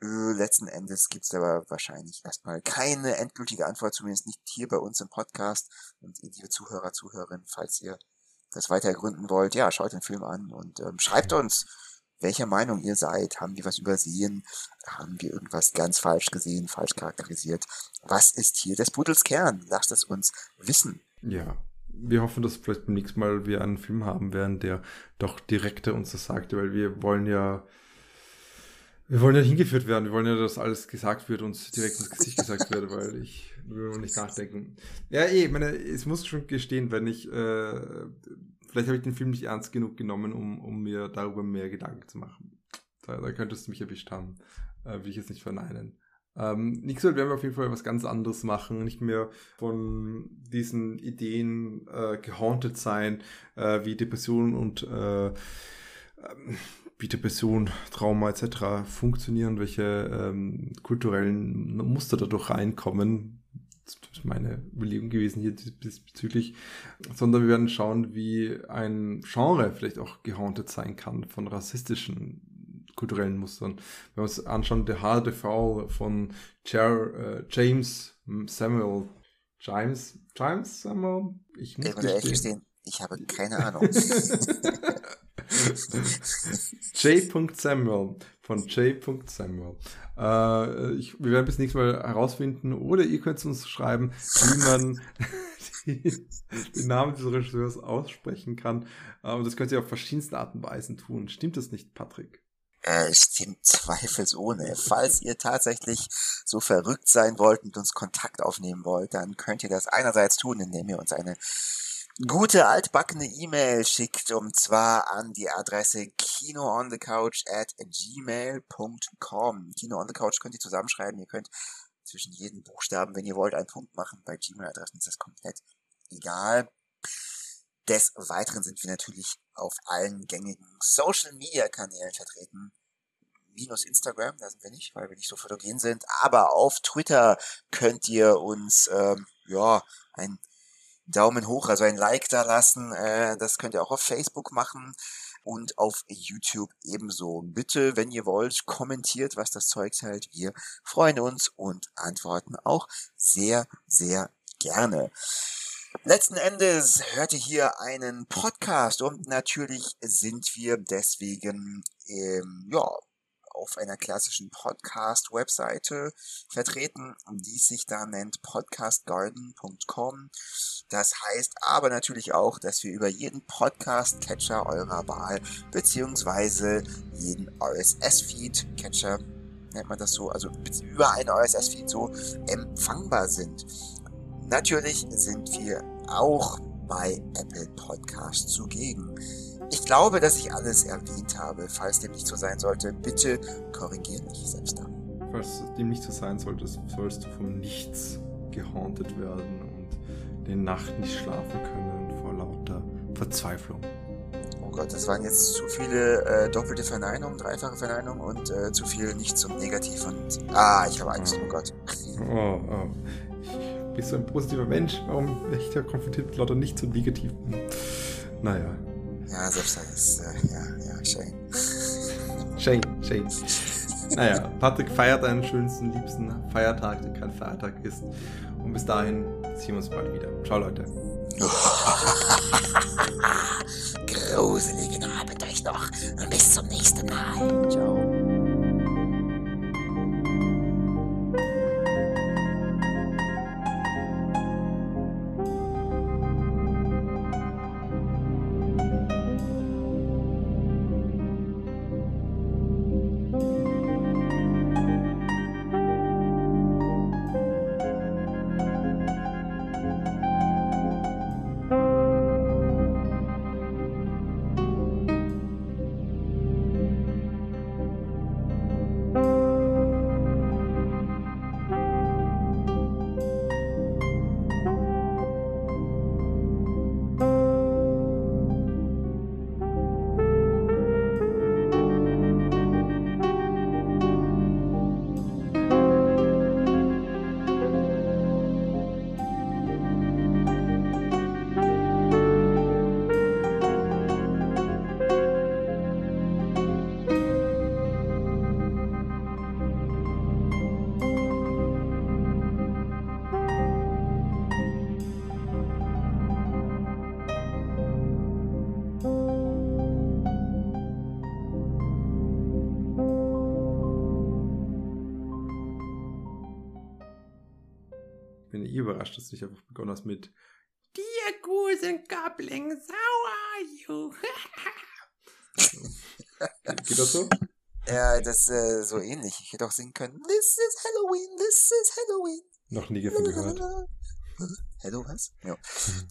Äh, letzten Endes gibt es aber wahrscheinlich erstmal keine endgültige Antwort, zumindest nicht hier bei uns im Podcast. Und liebe Zuhörer, Zuhörerinnen, falls ihr das weiter ergründen wollt, ja, schaut den Film an und ähm, schreibt uns, welcher Meinung ihr seid. Haben wir was übersehen? Haben wir irgendwas ganz falsch gesehen, falsch charakterisiert? Was ist hier des Pudels Kern? Lasst es uns wissen. Ja, wir hoffen, dass vielleicht beim nächsten Mal wir einen Film haben werden, der doch direkter uns das sagt, weil wir wollen ja wir wollen ja hingeführt werden. Wir wollen ja, dass alles gesagt wird, und direkt ins Gesicht gesagt wird, weil ich will nicht nachdenken. Ja, eh, meine, es muss schon gestehen, wenn ich, äh, vielleicht habe ich den Film nicht ernst genug genommen, um, um mir darüber mehr Gedanken zu machen. Da, da könntest du mich erwischt haben. Äh, will ich jetzt nicht verneinen. Ähm, Mal werden wir auf jeden Fall was ganz anderes machen, nicht mehr von diesen Ideen äh, gehaunted sein, äh, wie Depressionen und äh, ähm, wie Depression, Trauma etc. funktionieren, welche ähm, kulturellen Muster dadurch reinkommen. Das ist meine Überlegung gewesen hier diesbezüglich. Sondern wir werden schauen, wie ein Genre vielleicht auch gehauntet sein kann von rassistischen kulturellen Mustern. Wenn wir uns anschauen, der harte Fall von Cher, äh, James Samuel. James, James Samuel? Ich muss ich gestehen, ich habe keine Ahnung. J. Samuel von J. Samuel. Äh, ich, wir werden bis nächstes Mal herausfinden oder ihr könnt uns schreiben, wie man den Namen des Regisseurs aussprechen kann. Aber das könnt ihr auf verschiedenste Arten und Weisen tun. Stimmt das nicht, Patrick? Äh, stimmt zweifelsohne. Falls ihr tatsächlich so verrückt sein wollt und uns Kontakt aufnehmen wollt, dann könnt ihr das einerseits tun, indem ihr uns eine gute altbackene E-Mail schickt und zwar an die Adresse kinoonthecouch at gmail.com. Kino on the Couch könnt ihr zusammenschreiben. Ihr könnt zwischen jedem Buchstaben, wenn ihr wollt, einen Punkt machen. Bei Gmail-Adressen ist das komplett egal. Des Weiteren sind wir natürlich auf allen gängigen Social Media Kanälen vertreten. Minus Instagram, da sind wir nicht, weil wir nicht so fotogen sind. Aber auf Twitter könnt ihr uns, ähm, ja, ein Daumen hoch, also ein Like da lassen. Äh, das könnt ihr auch auf Facebook machen und auf YouTube ebenso. Bitte, wenn ihr wollt, kommentiert, was das Zeug hält. Wir freuen uns und antworten auch sehr, sehr gerne. Letzten Endes hört ihr hier einen Podcast und natürlich sind wir deswegen ähm, ja auf einer klassischen Podcast-Webseite vertreten, die sich da nennt podcastgarden.com. Das heißt aber natürlich auch, dass wir über jeden Podcast-Catcher eurer Wahl beziehungsweise jeden RSS-Feed-Catcher nennt man das so, also über einen RSS-Feed so empfangbar sind. Natürlich sind wir auch bei Apple Podcast zugegen. Ich glaube, dass ich alles erwähnt habe. Falls dem nicht so sein sollte, bitte korrigiere mich selbst dann. Falls dem nicht so sein sollte, sollst du vom Nichts gehauntet werden und den Nacht nicht schlafen können vor lauter Verzweiflung. Oh Gott, das waren jetzt zu viele äh, doppelte Verneinungen, dreifache Verneinungen und äh, zu viel nicht so negativ und ah, ich habe Angst, oh Gott. Oh, oh. Ich bin so ein positiver Mensch. Warum werde ich da konfrontiert mit lauter nicht so negativen? Naja. Ja, selbst das ist, äh, ja, ja, Shane. Shane, Shane. Naja, Patrick feiert einen schönsten, liebsten Feiertag, der kein Feiertag ist. Und bis dahin sehen wir uns bald wieder. Ciao, Leute. Gruseligen Abend euch noch. Bis zum nächsten Mal. Ciao. Überrascht, dass du nicht einfach begonnen hast mit Dear Goose and Goblins, how are you? Geht das so? Ja, das ist äh, so ähnlich. Ich hätte auch singen können. This is Halloween, this is Halloween. Noch nie davon gehört. Hello, was? Ja.